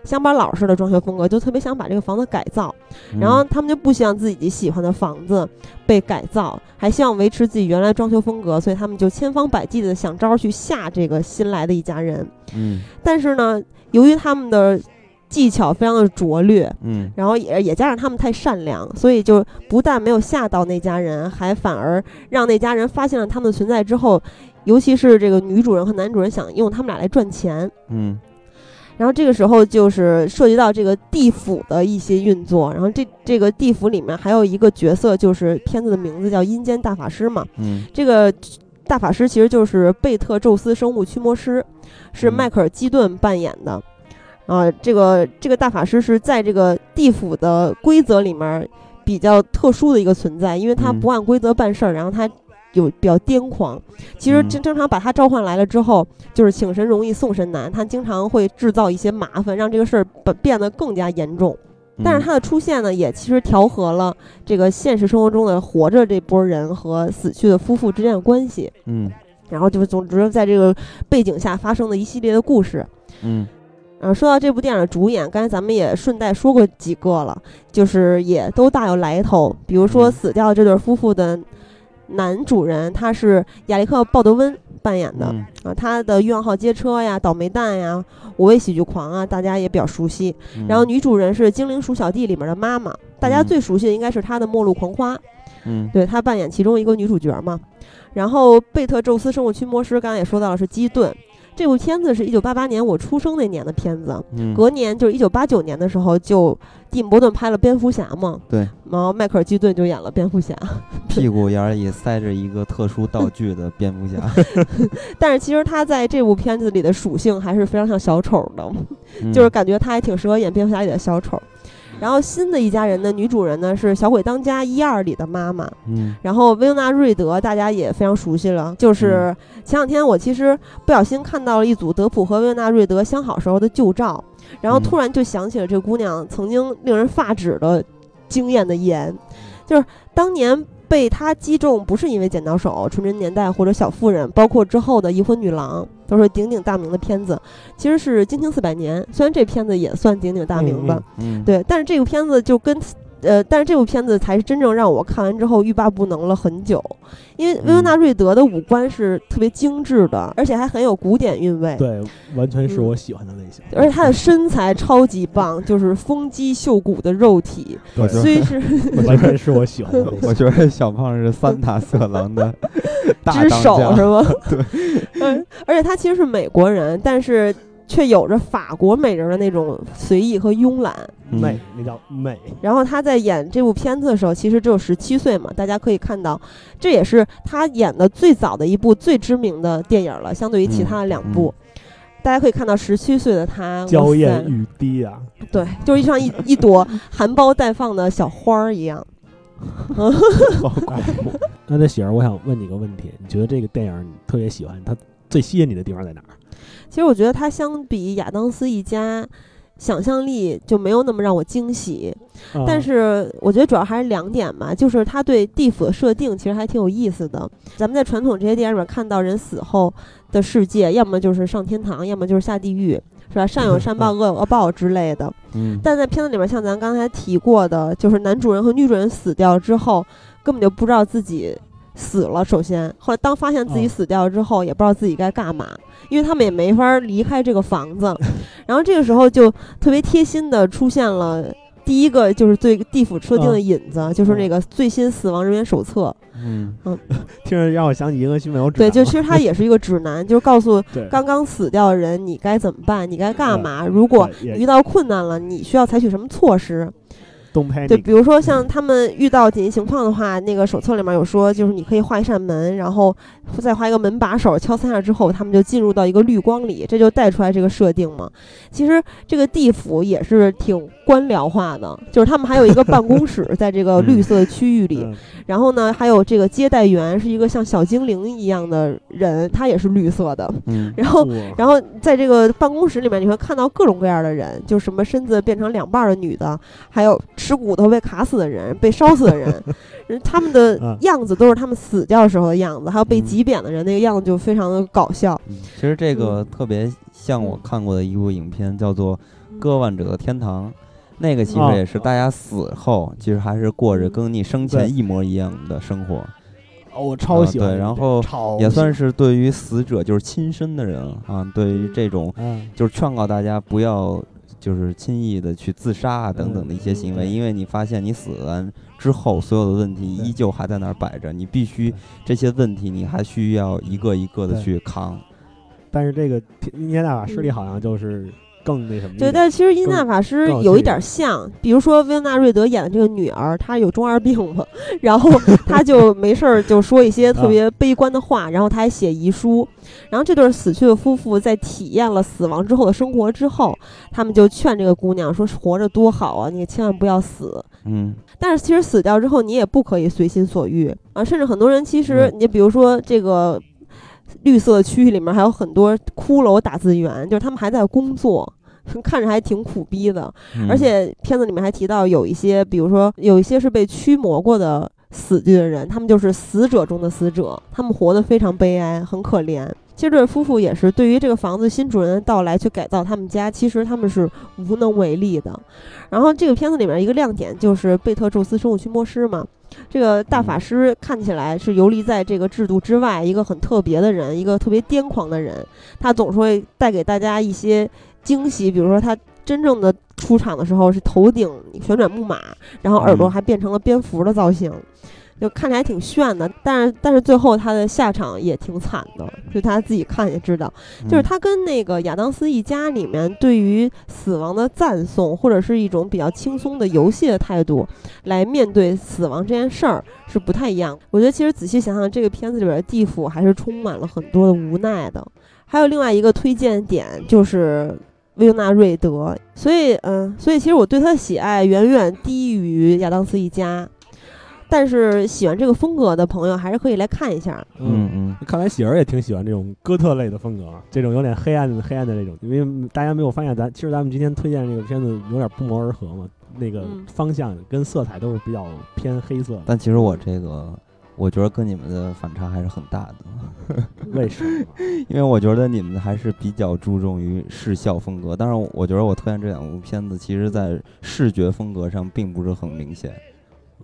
乡巴佬式的装修风格，就特别想把这个房子改造。嗯然后他们就不希望自己喜欢的房子被改造，还希望维持自己原来装修风格，所以他们就千方百计的想招儿去吓这个新来的一家人。嗯但是呢，由于他们的技巧非常的拙劣，嗯然后也也加上他们太善良，所以就不但没有吓到那家人，还反而让那家人发现了他们的存在之后，尤其是这个女主人和男主人想用他们俩来赚钱。嗯然后这个时候就是涉及到这个地府的一些运作，然后这这个地府里面还有一个角色，就是片子的名字叫阴间大法师嘛。嗯这个大法师其实就是贝特宙斯生物驱魔师，是嗯迈克尔基顿扮演的。啊，这个这个大法师是在这个地府的规则里面比较特殊的一个存在，因为他嗯不按规则办事儿，然后他有比较癫狂。其实嗯经经常把他召唤来了之后，就是请神容易送神难，他经常会制造一些麻烦，让这个事儿变变得更加严重。嗯但是他的出现呢，也其实调和了这个现实生活中的活着这波人和死去的夫妇之间的关系。嗯然后就是总之在这个背景下发生的一系列的故事。嗯呃，说到这部电影的主演，刚才咱们也顺带说过几个了，就是也都大有来头。比如说嗯死掉这对夫妇的男主人他是亚历克·鲍德温扮演的、嗯啊，他的《欲望号街车》呀、《倒霉蛋》呀、《五位喜剧狂》啊，大家也比较熟悉。嗯然后女主人是《精灵鼠小弟》里面的妈妈，大家嗯最熟悉的应该是他的《末路狂花》，嗯对她扮演其中一个女主角嘛。然后贝特宙斯生物驱魔师，刚才也说到了是基顿。这部片子是一九八八年我出生那年的片子，嗯隔年就是一九八九年的时候，就蒂姆·伯顿拍了蝙蝠侠嘛，对，然后迈克尔·基顿就演了蝙蝠侠。屁股眼儿里塞着一个特殊道具的蝙蝠侠，但是其实他在这部片子里的属性还是非常像小丑的，嗯就是感觉他还挺适合演蝙蝠侠里的小丑。然后新的一家人的女主人呢是《小鬼当家》一二里的妈妈，嗯。然后薇欧娜·瑞德大家也非常熟悉了，就是前两天我其实不小心看到了一组德普和薇欧娜·瑞德相好时候的旧照，然后嗯。突然就想起了这姑娘曾经令人发指的惊艳的一言，就是当年被他击中不是因为剪刀手、纯真年代或者小妇人，包括之后的《移婚女郎》都是鼎鼎大名的片子，其实是《惊情四百年》，虽然这片子也算鼎鼎大名吧，嗯，对，但是这个片子就跟，呃，但是这部片子才是真正让我看完之后欲罢不能了很久，因为薇欧娜·瑞德的五官是特别精致的，而且还很有古典韵味，对，完全是我喜欢的类型。而且她的身材超级棒，就是丰肌秀骨的肉体，我觉得虽是完全是我喜欢的。我觉得小胖是三大色狼的 大只当是吗？对，嗯，而且他其实是美国人，但是却有着法国美人的那种随意和慵懒。嗯美，那叫美。然后他在演这部片子的时候，其实只有十七岁嘛，大家可以看到，这也是他演的最早的一部最知名的电影了，相对于其他的两部。大家可以看到，十七岁的他，娇艳欲滴啊！对，就是像一一朵含苞待放的小花儿一样。好恐怖。那那喜儿，我想问你个问题，你觉得这个电影你特别喜欢，它最吸引你的地方在哪儿？其实我觉得他相比亚当斯一家，想象力就没有那么让我惊喜。啊但是我觉得主要还是两点吧，就是他对地府的设定其实还挺有意思的。咱们在传统这些电影里面看到人死后的世界，要么就是上天堂，要么就是下地狱，是吧？善有善报，恶有恶报之类的。嗯，但在片子里面，像咱刚才提过的，就是男主人和女主人死掉之后，根本就不知道自己死了。首先，后来当发现自己哦死掉之后，也不知道自己该干嘛，因为他们也没法离开这个房子。然后这个时候就特别贴心的出现了。第一个就是对地府设定的嗯引子，就是那个最新死亡人员手册。嗯 听着让我想起银河系没有指对，就其实它也是一个指南，就是告诉 刚刚死掉的人你该怎么办，你该干嘛。如果遇到困难了，你需要采取什么措施？东拍对，比如说像他们遇到紧急情况的话，那个手册里面有说，就是你可以画一扇门，然后再画一个门把手，敲三下之后，他们就进入到一个绿光里，这就带出来这个设定嘛。其实这个地府也是挺官僚化的，就是他们还有一个办公室在这个绿色区域里，嗯然后呢，还有这个接待员是一个像小精灵一样的人，他也是绿色的，嗯然后。然后在这个办公室里面，你会看到各种各样的人，就什么身子变成两半儿的女的，还有吃骨头被卡死的人、被烧死的人，人他们的嗯样子都是他们死掉时候的样子，还有被嗯挤扁的人那个样子就非常的搞笑。嗯其实这个特别像我看过的一部影片，叫做《割腕者的天堂》。那个其哦实也是大家死后，其实还是过着跟你生前一模一样的生活，哦我超喜欢啊对然后也算是对于死者就是亲身的人啊，对于这种嗯就是劝告大家不要就是轻易的去自杀啊等等的一些行为，嗯因为你发现你死了之后，所有的问题依旧还在那儿摆着，你必须这些问题你还需要一个一个的去扛。但是这个印第安纳法师里好像就是更那什么对，但是其实伊更娜法师有有一趣点像，比如说薇欧娜·瑞德演的这个女儿，她有中二病嘛，然后 她就没事儿就说一些特别悲观的话，然后她还写遗书。然后这对死去的夫妇在体验了死亡之后的生活之后，他们就劝这个姑娘说：“活着多好啊，你千万不要死。”嗯但是其实死掉之后，你也不可以随心所欲啊，甚至很多人其实嗯你比如说这个绿色区域里面还有很多骷髅打字员，就是他们还在工作。看着还挺苦逼的，嗯而且片子里面还提到有一些，比如说有一些是被驱魔过的死去的人，他们就是死者中的死者，他们活得非常悲哀，很可怜。其实这对夫妇也是对于这个房子新主人的到来去改造他们家，其实他们是无能为力的。然后这个片子里面一个亮点就是贝特宙斯生物驱魔师嘛，这个大法师看起来是游离在这个制度之外，一个很特别的人，一个特别癫狂的人。他总是会带给大家一些惊喜，比如说他真正的出场的时候是头顶旋转木马，然后耳朵嗯还变成了蝙蝠的造型。就看起来挺炫的，但是但是最后他的下场也挺惨的，就他自己看也知道。就是嗯他跟那个亚当斯一家里面对于死亡的赞颂，或者是一种比较轻松的游戏的态度来面对死亡这件事儿是不太一样。我觉得其实仔细想想，这个片子里边的地府还是充满了很多的无奈的。还有另外一个推荐点就是维尤纳瑞德，所以嗯，所以其实我对他的喜爱远远低于亚当斯一家。但是喜欢这个风格的朋友还是可以来看一下。嗯嗯，看来喜儿也挺喜欢这种哥特类的风格，这种有点黑暗黑暗的那种。因为大家没有发现咱，其实咱们今天推荐这个片子有点不谋而合嘛，那个嗯方向跟色彩都是比较偏黑色的。但其实我这个，我觉得跟你们的反差还是很大的，为什么？因为我觉得你们还是比较注重于视效风格，但是我觉得我推荐这两部片子，其实在视觉风格上并不是很明显。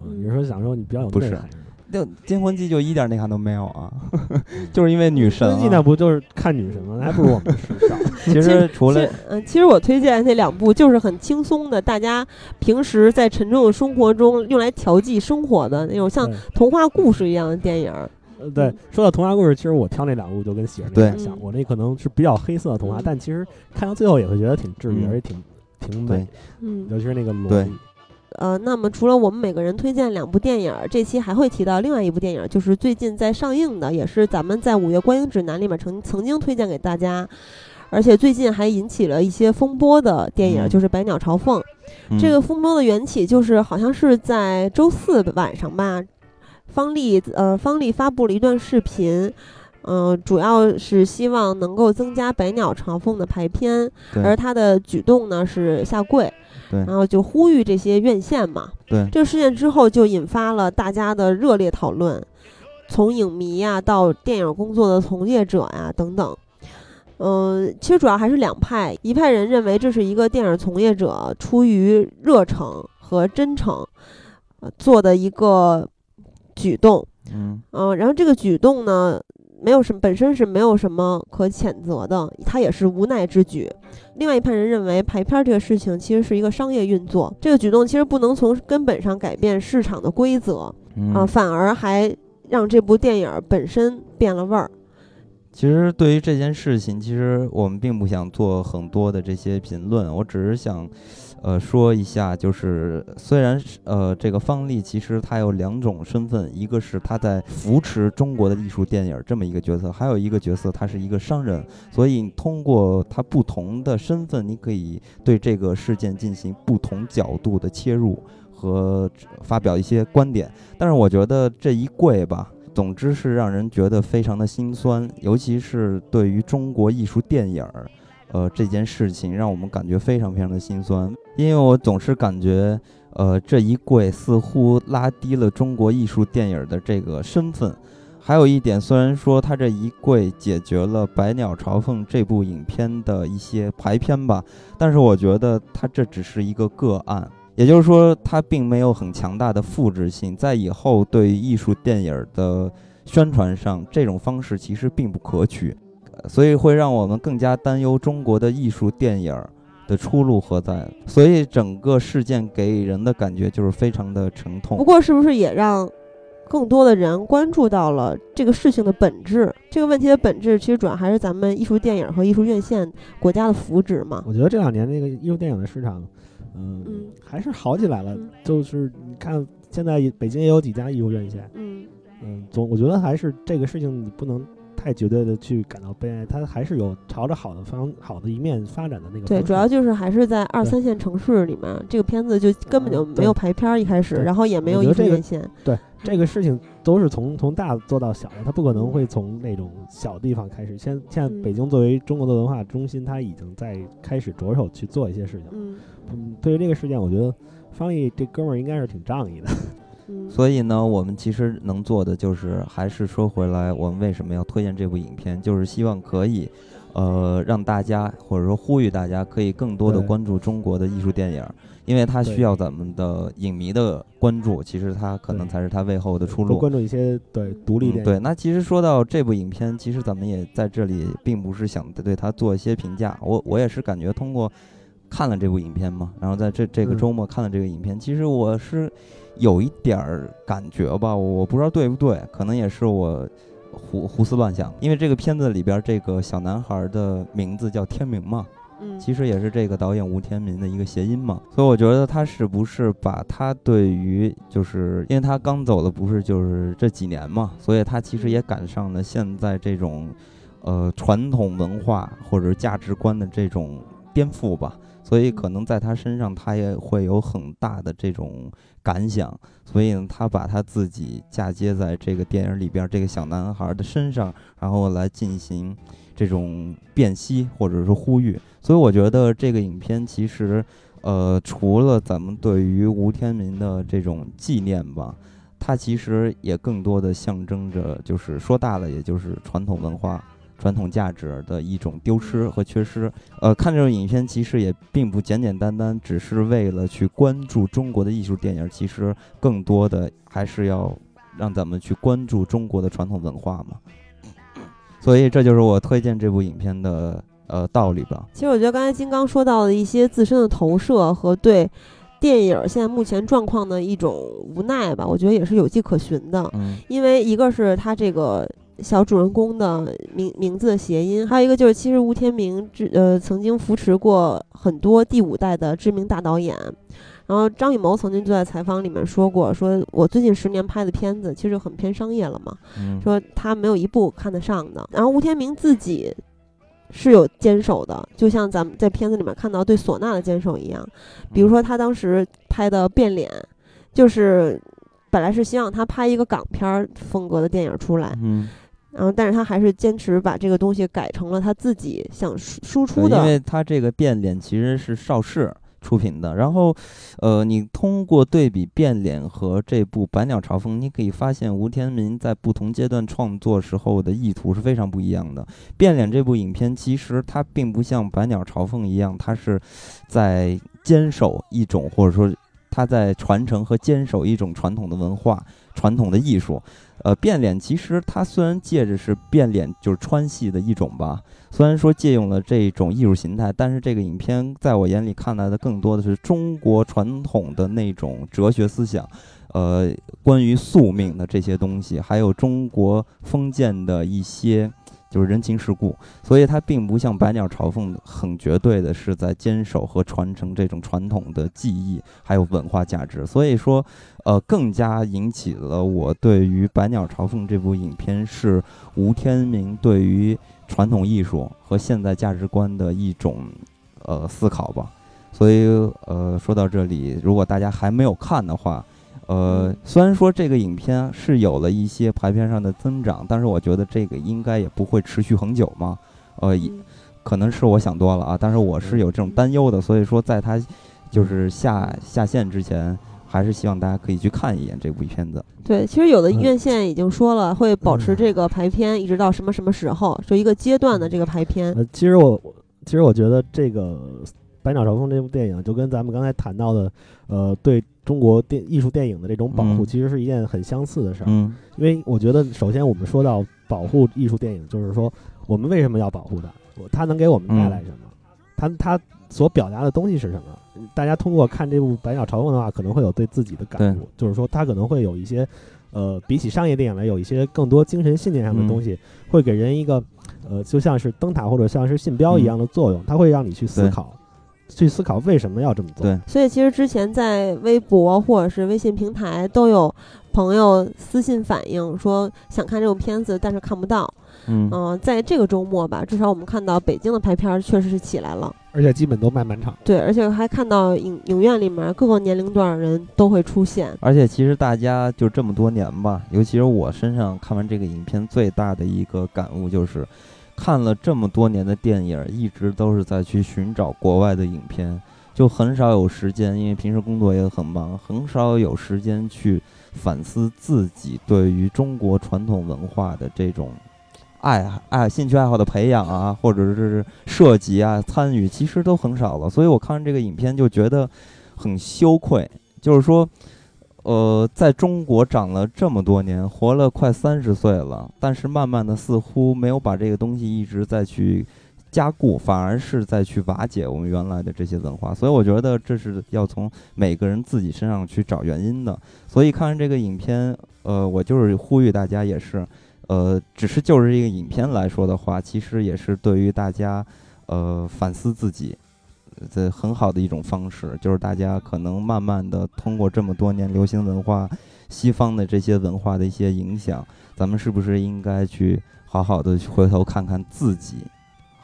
嗯你是说想说你比较有不是就《惊魂记》就一点内涵都没有啊，就是因为女神、分析那啊。不就是看女神吗？那还不如我们时尚。其实除了嗯，其实我推荐那两部就是很轻松的，大家平时在沉重的生活中用来调剂生活的那种像童话故事一样的电影儿。呃，对，说到童话故事，其实我挑那两部就跟喜儿那对有点像，嗯我那可能是比较黑色的童话，嗯但其实看到最后也会觉得挺治愈，嗯而且挺挺美，嗯，尤其是那个萝莉。呃，那么除了我们每个人推荐两部电影儿，这期还会提到另外一部电影儿，就是最近在上映的，也是咱们在《五月观影指南》里面曾曾经推荐给大家，而且最近还引起了一些风波的电影就是《百鸟朝凤》。嗯这个风波的缘起就是好像是在周四晚上吧，方丽呃方丽发布了一段视频。嗯、主要是希望能够增加百鸟朝凤的排片，而他的举动呢是下跪，对然后就呼吁这些院线嘛。对这个事件之后，就引发了大家的热烈讨论，从影迷呀、到电影工作的从业者呀、等等。嗯，其实主要还是两派，一派人认为这是一个电影从业者出于热诚和真诚，呃做的一个举动。嗯嗯，然后这个举动呢，没有什么本身是没有什么可谴责的，他也是无奈之举。另外一派人认为排片儿这个事情其实是一个商业运作，这个举动其实不能从根本上改变市场的规则嗯啊、反而还让这部电影儿本身变了味儿。其实对于这件事情，其实我们并不想做很多的这些评论，我只是想，呃，说一下，就是虽然是呃这个方丽其实她有两种身份，一个是她在扶持中国的艺术电影这么一个角色，还有一个角色她是一个商人，所以通过她不同的身份，你可以对这个事件进行不同角度的切入和发表一些观点。但是我觉得这一跪吧。总之是让人觉得非常的心酸，尤其是对于中国艺术电影儿，呃这件事情让我们感觉非常非常的心酸，因为我总是感觉，呃这一跪似乎拉低了中国艺术电影的这个身份。还有一点，虽然说他这一跪解决了《百鸟朝凤》这部影片的一些排片吧，但是我觉得他这只是一个个案。也就是说，它并没有很强大的复制性，在以后对艺术电影的宣传上，这种方式其实并不可取，所以会让我们更加担忧中国的艺术电影的出路何在。所以整个事件给人的感觉就是非常的沉痛不。过，是不是也让更多的人关注到了这个事情的本质？这个问题的本质其实主要还是咱们艺术电影和艺术院线国家的福祉嘛。我觉得这两年那个艺术电影的市场，嗯，嗯还是好起来了。嗯就是你看，现在北京也有几家艺术院线，嗯嗯，总我觉得还是这个事情你不能太绝对的去感到悲哀，它还是有朝着好的方好的一面发展的那个对，主要就是还是在二三线城市里面，这个片子就根本就嗯没有排片儿，一开始，对然后也没有艺我觉得这个术院线。对这个事情都是从从大做到小的，它不可能会从那种小地方开始。现现在嗯北京作为中国的文化中心，它已经在开始着手去做一些事情。嗯嗯，对于这个事件，我觉得方毅这哥们儿应该是挺仗义的。嗯，所以呢，我们其实能做的就是，还是说回来，我们为什么要推荐这部影片，就是希望可以，呃，让大家或者说呼吁大家可以更多的关注中国的艺术电影，因为它需要咱们的影迷的关注，其实它可能才是它背后的出路。多关注一些对独立电影。嗯对，那其实说到这部影片，其实咱们也在这里，并不是想对它做一些评价。我我也是感觉通过看了这部影片嘛，然后在这这个嗯周末看了这个影片，其实我是有一点儿感觉吧，我不知道对不对，可能也是我胡胡思乱想。因为这个片子里边这个小男孩的名字叫天明嘛，嗯，其实也是这个导演吴天明的一个谐音嘛，所以我觉得他是不是把他对于就是因为他刚走的不是就是这几年嘛，所以他其实也赶上了现在这种呃传统文化或者价值观的这种颠覆吧，所以可能在他身上他也会有很大的这种感想，所以呢，他把他自己嫁接在这个电影里边这个小男孩的身上，然后来进行这种辨析或者是呼吁。所以我觉得这个影片其实，呃，除了咱们对于吴天民的这种纪念吧，它其实也更多的象征着，就是说大了，也就是传统文化。传统价值的一种丢失和缺失，呃，看这种影片其实也并不简简单单只是为了去关注中国的艺术电影，其实更多的还是要让咱们去关注中国的传统文化嘛。所以这就是我推荐这部影片的呃道理吧。其实我觉得刚才金刚说到的一些自身的投射和对电影现在目前状况的一种无奈吧，我觉得也是有迹可循的。嗯因为一个是它这个小主人公的名名字的谐音，还有一个就是其实吴天明之呃曾经扶持过很多第五代的知名大导演。然后张艺谋曾经就在采访里面说过，说我最近十年拍的片子其实很偏商业了嘛，嗯，说他没有一部看得上的。然后吴天明自己是有坚守的，就像咱们在片子里面看到对唢呐的坚守一样。比如说他当时拍的《变脸》，就是本来是希望他拍一个港片儿风格的电影出来，嗯，然后但是他还是坚持把这个东西改成了他自己想输输出的。因为他这个变脸其实是邵氏出品的，然后，呃，你通过对比变脸和这部《百鸟朝凤》，你可以发现吴天民在不同阶段创作时候的意图是非常不一样的。变脸这部影片其实它并不像《百鸟朝凤》一样，它是在坚守一种或者说他在传承和坚守一种传统的文化、传统的艺术。呃，变脸其实它虽然借着是变脸就是川戏的一种吧，虽然说借用了这种艺术形态，但是这个影片在我眼里看来的更多的是中国传统的那种哲学思想，呃，关于宿命的这些东西，还有中国封建的一些就是人情世故，所以它并不像《百鸟朝凤》很绝对的是在坚守和传承这种传统的技艺还有文化价值，所以说，呃，更加引起了我对于《百鸟朝凤》这部影片是吴天明对于传统艺术和现代价值观的一种呃思考吧。所以呃，说到这里，如果大家还没有看的话，呃，虽然说这个影片是有了一些排片上的增长，但是我觉得这个应该也不会持续很久嘛。呃，也嗯可能是我想多了啊，但是我是有这种担忧的，所以说在它就是下下线之前，还是希望大家可以去看一眼这部片子。对，其实有的嗯院线已经说了，会保持嗯这个排片一直到什么什么时候，就一个阶段的这个排片。呃，其实我其实我觉得这个《百鸟朝凤》这部电影，就跟咱们刚才谈到的，呃，对中国电艺术电影的这种保护，嗯其实是一件很相似的事儿。嗯因为我觉得，首先我们说到保护艺术电影，就是说我们为什么要保护它？它能给我们带来什么？它它所表达的东西是什么？大家通过看这部《百鸟朝凤》的话，可能会有对自己的感悟，就是说它可能会有一些，呃，比起商业电影来，有一些更多精神信念上的嗯东西，会给人一个，呃，就像是灯塔或者像是信标一样的作用，它会让你去思考，去思考为什么要这么做。对，所以其实之前在微博或者是微信平台都有朋友私信反映说想看这种片子，但是看不到。嗯嗯、在这个周末吧，至少我们看到北京的排片儿确实是起来了。而且基本都卖满场。对，而且还看到影影院里面各个年龄段的人都会出现。而且其实大家就这么多年吧，尤其是我身上看完这个影片最大的一个感悟就是，看了这么多年的电影，一直都是在去寻找国外的影片，就很少有时间，因为平时工作也很忙，很少有时间去反思自己对于中国传统文化的这种。爱爱兴趣爱好的培养啊，或者是涉及啊、参与，其实都很少了。所以我看完这个影片就觉得，很羞愧，就是说，呃，在中国长了这么多年，活了快三十岁了，但是慢慢的似乎没有把这个东西一直在去加固，反而是在去瓦解我们原来的这些文化。所以我觉得这是要从每个人自己身上去找原因的。所以看完这个影片，呃，我就是呼吁大家也是，呃，只是就是这个影片来说的话，其实也是对于大家，呃，反思自己。这很好的一种方式，就是大家可能慢慢的通过这么多年流行文化、西方的这些文化的一些影响，咱们是不是应该去好好的回头看看自己？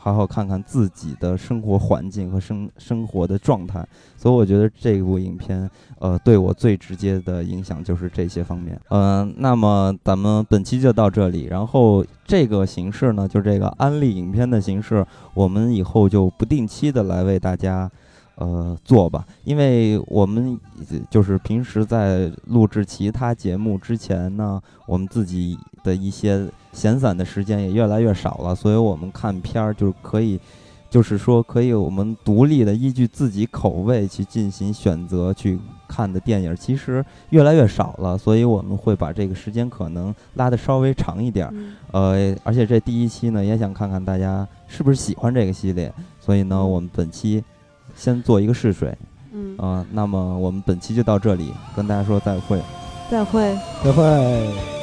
好好看看自己的生活环境和生生活的状态，所以我觉得这部影片，呃，对我最直接的影响就是这些方面。嗯，那么咱们本期就到这里，然后这个形式呢，就这个安利影片的形式，我们以后就不定期的来为大家。呃，做吧，因为我们就是平时在录制其他节目之前呢，我们自己的一些闲散的时间也越来越少了，所以我们看片儿就是可以，就是说可以我们独立的依据自己口味去进行选择去看的电影，其实越来越少了，所以我们会把这个时间可能拉的稍微长一点儿。呃，而且这第一期呢，也想看看大家是不是喜欢这个系列，所以呢，我们本期。先做一个试水，嗯。啊，那么我们本期就到这里，跟大家说再会，再会，再会。